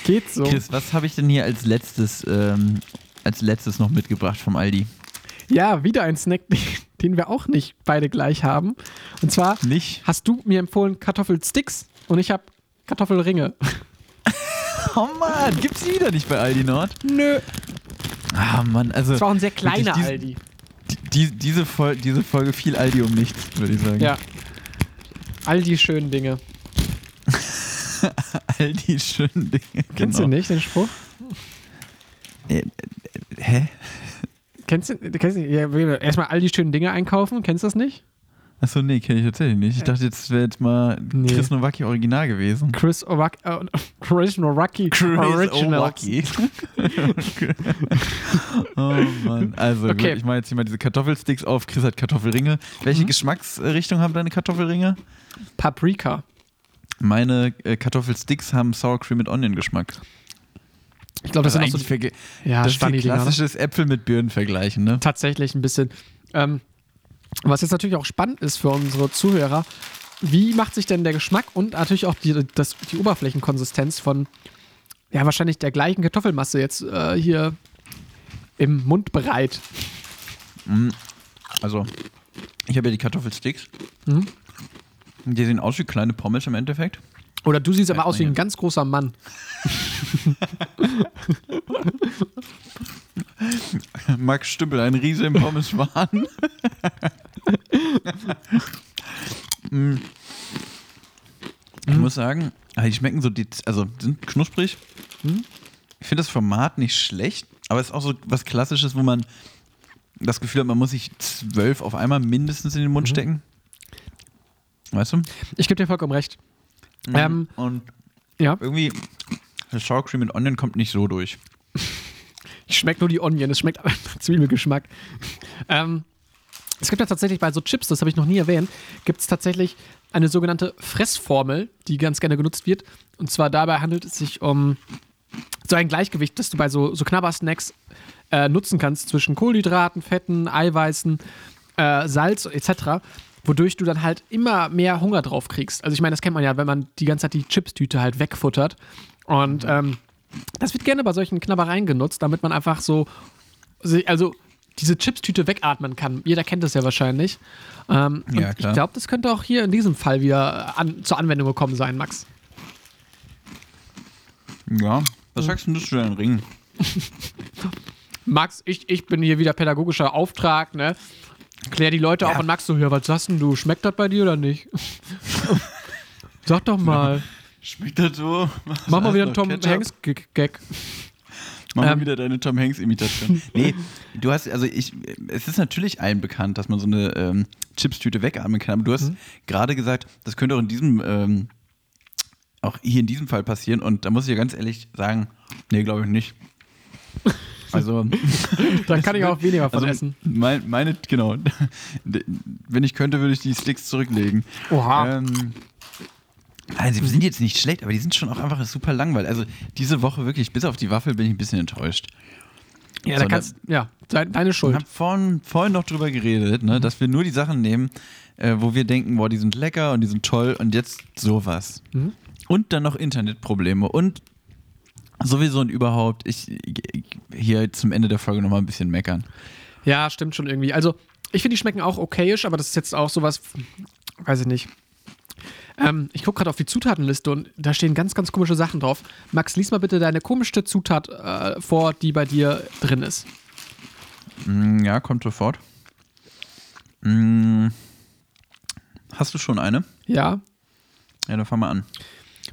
Geht so. Chris, was habe ich denn hier als letztes, ähm, als letztes noch mitgebracht vom Aldi? Ja, wieder ein Snack, den wir auch nicht beide gleich haben. Und zwar Nicht? hast du mir empfohlen Kartoffelsticks und ich habe Kartoffelringe. Oh Mann, gibt's die wieder nicht bei Aldi Nord? Nö. Ah Mann, also Das war auch ein sehr kleiner Wirklich, die- Aldi. die, diese, Fol diese Folge viel Aldi um nichts, würde ich sagen. Ja. All die schönen Dinge. Aldi schönen Dinge. Kennst du nicht den Spruch? Äh, äh, hä? Kennst du, kennst du ja, erstmal all die schönen Dinge einkaufen? Kennst du das nicht? Achso, nee, kenne ich tatsächlich nicht. Ich dachte, jetzt wäre jetzt mal Nee. Chris Nowacki Original gewesen. Chris Owak, äh, Chris Noraki Originals. Owacki. oh Mann. Also, Okay. gut, ich mache jetzt hier mal diese Kartoffelsticks auf. Chris hat Kartoffelringe. Welche Geschmacksrichtung haben deine Kartoffelringe? Paprika. Meine äh, Kartoffelsticks haben Sour Cream mit Onion Geschmack. Ich glaube, das Also sind auch so verge- ja, das ist Dinger, ne? klassisches Äpfel mit Birnen vergleichen, ne? tatsächlich ein bisschen. Ähm, was jetzt natürlich auch spannend ist für unsere Zuhörer, wie macht sich denn der Geschmack und natürlich auch die, das, die Oberflächenkonsistenz von ja wahrscheinlich der gleichen Kartoffelmasse jetzt äh, hier im Mund bereit? Also, ich habe ja die Kartoffelsticks. Mhm. Die sehen aus wie kleine Pommes im Endeffekt. Oder du siehst aber aus wie ein ganz großer Mann. Max Stüppel, ein Riese im Pommeswahn. Mm. ich muss sagen, also die schmecken so, also sind knusprig. Ich finde das Format nicht schlecht, aber es ist auch so was Klassisches, wo man das Gefühl hat, man muss sich zwölf auf einmal mindestens in den Mund stecken. Weißt du? Ich gebe dir vollkommen recht. Ähm, Und ja, irgendwie, das Sour Cream mit Onion kommt nicht so durch. ich schmecke nur die Onion, es schmeckt aber Zwiebelgeschmack. Ähm, es gibt ja tatsächlich bei so Chips, das habe ich noch nie erwähnt, gibt es tatsächlich eine sogenannte Fressformel, die ganz gerne genutzt wird. Und zwar dabei handelt es sich um so ein Gleichgewicht, das du bei so, so Knabbersnacks äh, nutzen kannst zwischen Kohlenhydraten, Fetten, Eiweißen, äh, Salz etc., wodurch du dann halt immer mehr Hunger drauf kriegst. Also ich meine, das kennt man ja, wenn man die ganze Zeit die Chipstüte halt wegfuttert. Und ähm, das wird gerne bei solchen Knabbereien genutzt, damit man einfach so, also diese Chipstüte wegatmen kann. Jeder kennt das ja wahrscheinlich. Ähm, Ja, und klar. Ich glaube, das könnte auch hier in diesem Fall wieder an, zur Anwendung gekommen sein, Max. Ja. Was sagst du zu deinen Ringen? Max, ich, ich bin hier wieder pädagogischer Auftrag, ne? Klär die Leute auf und Max so, ja, was sagst denn du? Schmeckt das bei dir oder nicht? Sag doch mal. Schmeckt das so? Mach mal wieder einen Tom? Hanks-Gag. Mach mal Ähm. wieder deine Tom Hanks-Imitation. nee, du hast, also ich, es ist natürlich allen bekannt, dass man so eine ähm, Chipstüte wegatmen kann, aber du hast gerade gesagt, das könnte auch in diesem, ähm, auch hier in diesem Fall passieren und da muss ich ja ganz ehrlich sagen, nee, glaube ich nicht. Also, Dann kann ich auch weniger von also essen. Mein, meine, genau. Wenn ich könnte, würde ich die Sticks zurücklegen. Oha. Ähm, also, sie sind jetzt nicht schlecht, aber die sind schon auch einfach super langweilig. Also, diese Woche wirklich, bis auf die Waffel, bin ich ein bisschen enttäuscht. ja, da so, kannst, ja, de- deine Ich Schuld. habe vorhin, vorhin noch drüber geredet, ne, dass wir nur die Sachen nehmen, äh, wo wir denken, boah, die sind lecker und die sind toll und jetzt sowas. Mhm. Und dann noch Internetprobleme und sowieso und überhaupt, ich, ich hier zum Ende der Folge nochmal ein bisschen meckern. Ja, stimmt schon irgendwie. Also, ich finde, die schmecken auch okayisch, aber das ist jetzt auch sowas, weiß ich nicht. Ähm, ich gucke gerade auf die Zutatenliste und da stehen ganz, ganz komische Sachen drauf. Max, lies mal bitte deine komischste Zutat äh, vor, die bei dir drin ist. Mm, Ja, kommt sofort. Mm, Hast du schon eine? Ja, Ja, dann fang mal an.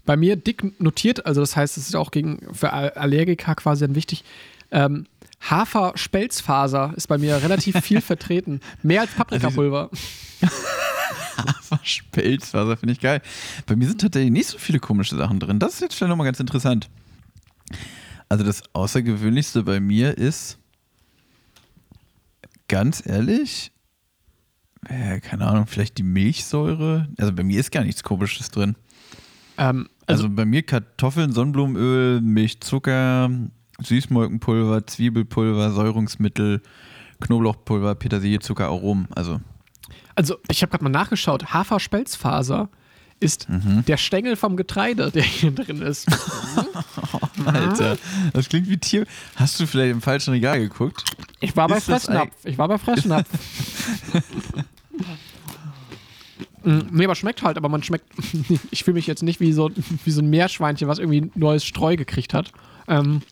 bei mir dick notiert, also das heißt, es ist auch gegen, für Al- Allergiker quasi dann wichtig. Ähm, Hafer-Spelzfaser ist bei mir relativ viel vertreten. Mehr als Paprikapulver. Spelzwasser finde ich geil. Bei mir sind tatsächlich nicht so viele komische Sachen drin. Das ist jetzt schon nochmal ganz interessant. Also das Außergewöhnlichste bei mir ist, ganz ehrlich, äh, keine Ahnung, vielleicht die Milchsäure. Also bei mir ist gar nichts Komisches drin. Ähm, also, Also bei mir Kartoffeln, Sonnenblumenöl, Milchzucker, Süßmolkenpulver, Zwiebelpulver, Säurungsmittel, Knoblauchpulver, Petersiliezucker, Aromen. Also also ich habe gerade mal nachgeschaut. Hafer-Spelzfaser ist Mhm. der Stängel vom Getreide, der hier drin ist. Alter, das klingt wie Tier. Hast du vielleicht im falschen Regal geguckt? Ich war bei Fressnapf. Ich war bei Fressnapf. Mm, nee, aber schmeckt halt, aber man schmeckt. ich fühle mich jetzt nicht wie so, wie so ein Meerschweinchen, was irgendwie neues Streu gekriegt hat. Ähm,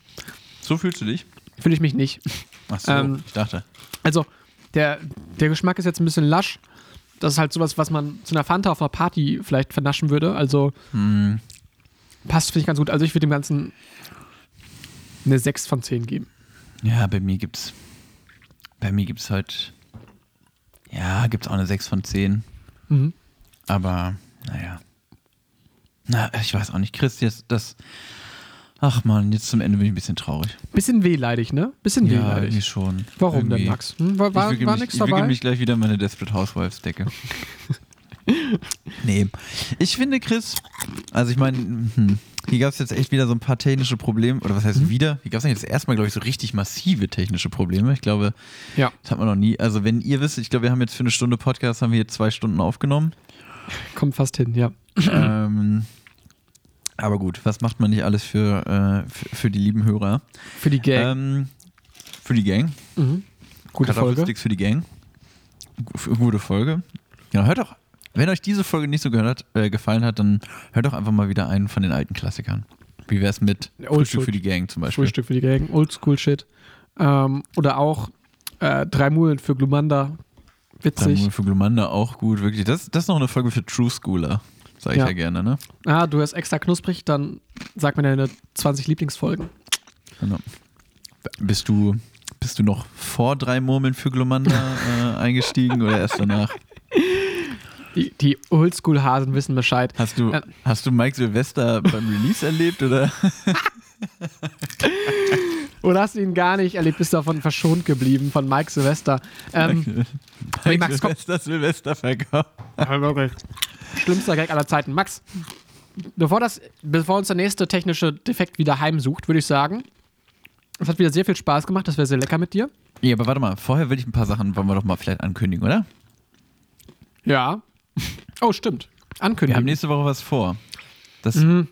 So fühlst du dich? fühle ich mich nicht. Ach so, Ähm, ich dachte. Also, der, der Geschmack ist jetzt ein bisschen lasch. Das ist halt sowas, was man zu einer Fanta auf einer Party vielleicht vernaschen würde. Also, Hm. passt, finde ich ganz gut. Also, ich würde dem Ganzen eine 6 von 10 geben. Ja, bei mir gibt's. Bei mir gibt's halt. Ja, gibt's auch eine 6 von 10. Mhm. Aber, naja. Na, ich weiß auch nicht. Chris, jetzt das. Ach man, jetzt zum Ende bin ich ein bisschen traurig. Bisschen wehleidig, ne? Bisschen Ja, irgendwie wehleidig. schon. Warum irgendwie. denn, Max? Hm, war war, ich war mich, nichts ich wickel dabei? mich gleich wieder in meine Desperate Housewives Decke. nee. Ich finde, Chris, also ich meine, hm, hier gab es jetzt echt wieder so ein paar technische Probleme. Oder was heißt Mhm. wieder? Hier gab es jetzt erstmal, glaube ich, so richtig massive technische Probleme. Ich glaube, Ja. das hat man noch nie. Also wenn ihr wisst, ich glaube, wir haben jetzt für eine Stunde Podcast, haben wir jetzt zwei Stunden aufgenommen. Kommt fast hin, ja. ähm, aber gut, was macht man nicht alles für, äh, für, für die lieben Hörer? Für die Gang. Ähm, für die Gang. mhm. Gute Folge. Für die Gang. Gu- Gute Folge. Genau, hört doch, wenn euch diese Folge nicht so gehört, äh, gefallen hat, dann hört doch einfach mal wieder einen von den alten Klassikern. Wie wär's mit Old Frühstück School. für die Gang zum Beispiel? Frühstück für die Gang. Oldschool-Shit. Ähm, oder auch äh, Drei Mulen für Glumanda. Witzig. Dann für Glumanda auch gut, wirklich. Das, das ist noch eine Folge für True Schooler. Sag ich Ja. ja, gerne, ne? Ah, du hast extra knusprig, dann sag mir deine 20 Lieblingsfolgen. Genau. Bist du, bist du noch vor drei Murmeln für Glumanda äh, eingestiegen oder erst danach? Die, die Oldschool-Hasen wissen Bescheid. Hast du, Äh. hast du Mike Silvester beim Release erlebt oder? Oder hast du ihn gar nicht erlebt, bist davon verschont geblieben, von Mike Silvester. Ähm, Mike Max, komm. Silvester Silvester verkauft. Schlimmster Gag aller Zeiten. Max, bevor, das, bevor uns der nächste technische Defekt wieder heimsucht, würde ich sagen, es hat wieder sehr viel Spaß gemacht, das wäre sehr lecker mit dir. Ja, aber warte mal, vorher will ich ein paar Sachen, wollen wir doch mal vielleicht ankündigen, oder? Ja. Oh, stimmt. Wir haben nächste Woche was vor. Das, Mhm.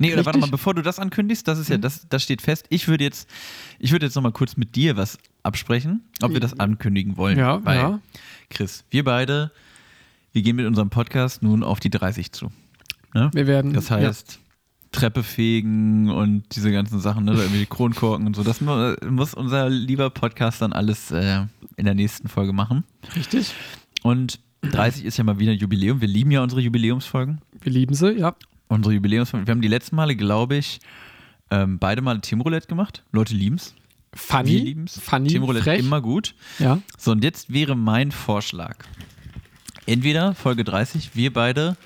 Nee, oder warte mal, Richtig? bevor du das ankündigst, das ist ja, das, das steht fest. Ich würde jetzt, ich würde jetzt nochmal kurz mit dir was absprechen, ob wir das ankündigen wollen. Ja, Weil, ja. Chris, wir beide, wir gehen mit unserem Podcast nun auf die 30 zu. Ne? Wir werden. Das heißt, Treppe fegen und diese ganzen Sachen, ne? irgendwie die Kronkorken und so. Das mu- muss unser lieber Podcast dann alles äh, in der nächsten Folge machen. ja, richtig. Und 30 ist ja mal wieder ein Jubiläum. Wir lieben ja unsere Jubiläumsfolgen. Wir lieben sie, ja. Unsere Jubiläumsfolgen. Wir haben die letzten Male, glaube ich, ähm, beide Male Teamroulette gemacht. Leute lieben's. Funny. Wir lieben's. Funny. Teamroulette frech. immer gut. Ja. So, und jetzt wäre mein Vorschlag. Entweder Folge 30, wir beide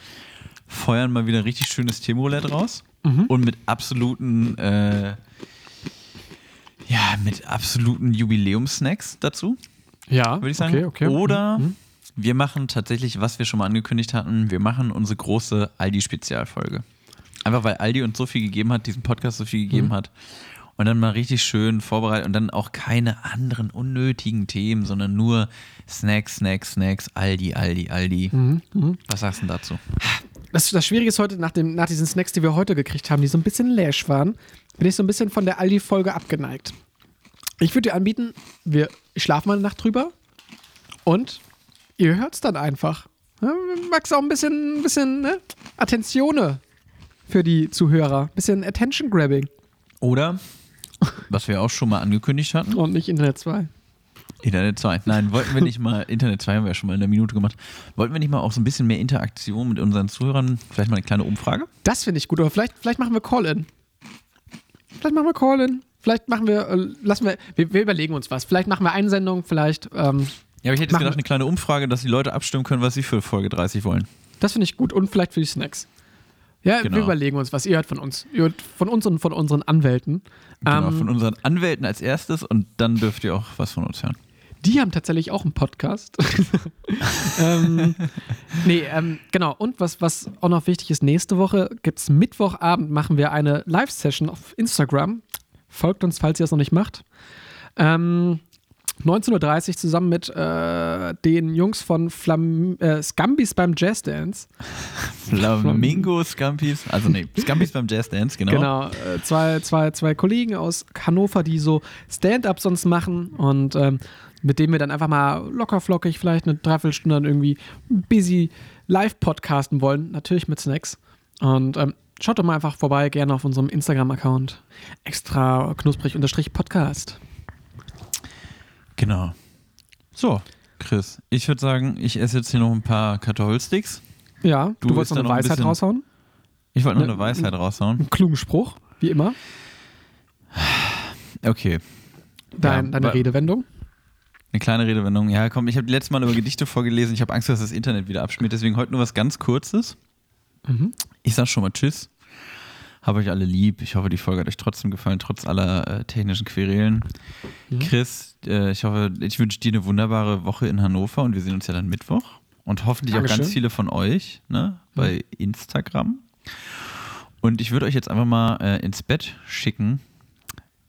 feuern mal wieder richtig schönes Teamroulette raus Mhm. und mit absoluten, äh, ja, mit absoluten Jubiläumsnacks dazu, Ja. würde ich sagen. Okay, okay. Oder Mhm. wir machen tatsächlich, was wir schon mal angekündigt hatten, wir machen unsere große Aldi-Spezialfolge. Einfach weil Aldi uns so viel gegeben hat, diesen Podcast so viel gegeben Mhm. hat. Und dann mal richtig schön vorbereitet und dann auch keine anderen unnötigen Themen, sondern nur Snacks, Snacks, Snacks, Aldi, Aldi, Aldi. Mhm. Was sagst du denn dazu? Das, das Schwierige ist heute, nach, dem, nach diesen Snacks, die wir heute gekriegt haben, die so ein bisschen lash waren, bin ich so ein bisschen von der Aldi-Folge abgeneigt. Ich würde dir anbieten, wir schlafen mal eine Nacht drüber und ihr hört es dann einfach. Max auch ein bisschen, ein bisschen ne? Attentione für die Zuhörer. Ein bisschen Attention-Grabbing Oder, was wir auch schon mal angekündigt hatten, und nicht Internet 2. Internet 2. Nein, wollten wir nicht mal, Internet 2 haben wir ja schon mal in der Minute gemacht, wollten wir nicht mal auch so ein bisschen mehr Interaktion mit unseren Zuhörern, vielleicht mal eine kleine Umfrage? Das finde ich gut, aber vielleicht, vielleicht machen wir Call-In. Vielleicht machen wir Call-In. Vielleicht machen wir, äh, lassen wir, wir, wir überlegen uns was. Vielleicht machen wir eine Sendung, vielleicht, ähm, Ja, aber ich hätte jetzt gedacht, eine kleine Umfrage, dass die Leute abstimmen können, was sie für Folge 30 wollen. Das finde ich gut und vielleicht für die Snacks. Ja, Genau. wir überlegen uns was. Ihr hört von uns. Ihr hört von uns und von unseren Anwälten. Genau, Ähm, von unseren Anwälten als erstes und dann dürft ihr auch was von uns hören. die haben tatsächlich auch einen Podcast. ähm, nee, ähm, genau. Und was, was auch noch wichtig ist, nächste Woche gibt es Mittwochabend, machen wir eine Live-Session auf Instagram. Folgt uns, falls ihr das noch nicht macht. Ähm, 19.30 Uhr zusammen mit äh, den Jungs von Flam äh, Scambis beim Jazz Dance. Flamingo, Scampis, also nee, Scampis beim Jazz Dance, genau. Genau, äh, zwei, zwei, zwei Kollegen aus Hannover, die so Stand-up sonst machen und ähm, mit denen wir dann einfach mal lockerflockig vielleicht eine Dreiviertelstunde dann irgendwie busy live podcasten wollen, natürlich mit Snacks. Und ähm, schaut doch mal einfach vorbei, gerne auf unserem Instagram-Account. Extra knusprig unterstrich Podcast. Genau. So, Chris, ich würde sagen, ich esse jetzt hier noch ein paar Kartoffelsticks. Ja, du, Du wolltest noch eine noch ein Weisheit bisschen- raushauen? Ich wollte noch Ne- eine Weisheit raushauen. Einen klugen Spruch, wie immer. Okay, Dein, Ja, deine Redewendung. eine kleine Redewendung. Ja, komm, ich habe letztes Mal über Gedichte vorgelesen. Ich habe Angst, dass das Internet wieder abschmiert. Deswegen heute nur was ganz Kurzes. Mhm. Ich sag schon mal Tschüss. Hab euch alle lieb. Ich hoffe, die Folge hat euch trotzdem gefallen, trotz aller äh, technischen Querelen. Mhm. Chris, äh, ich hoffe, ich wünsche dir eine wunderbare Woche in Hannover und wir sehen uns ja dann Mittwoch. Und hoffentlich auch Dankeschön. ganz viele von euch ne, bei Instagram. Und ich würde euch jetzt einfach mal äh, ins Bett schicken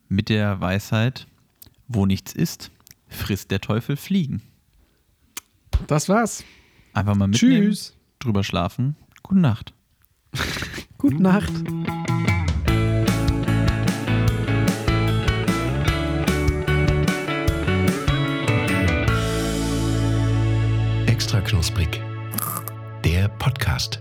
mit der Weisheit, wo nichts ist, frisst der Teufel Fliegen. Das war's. Einfach mal mitnehmen, Tschüss. drüber schlafen. Gute Nacht. Gute Nacht. Extra knusprig. Der Podcast.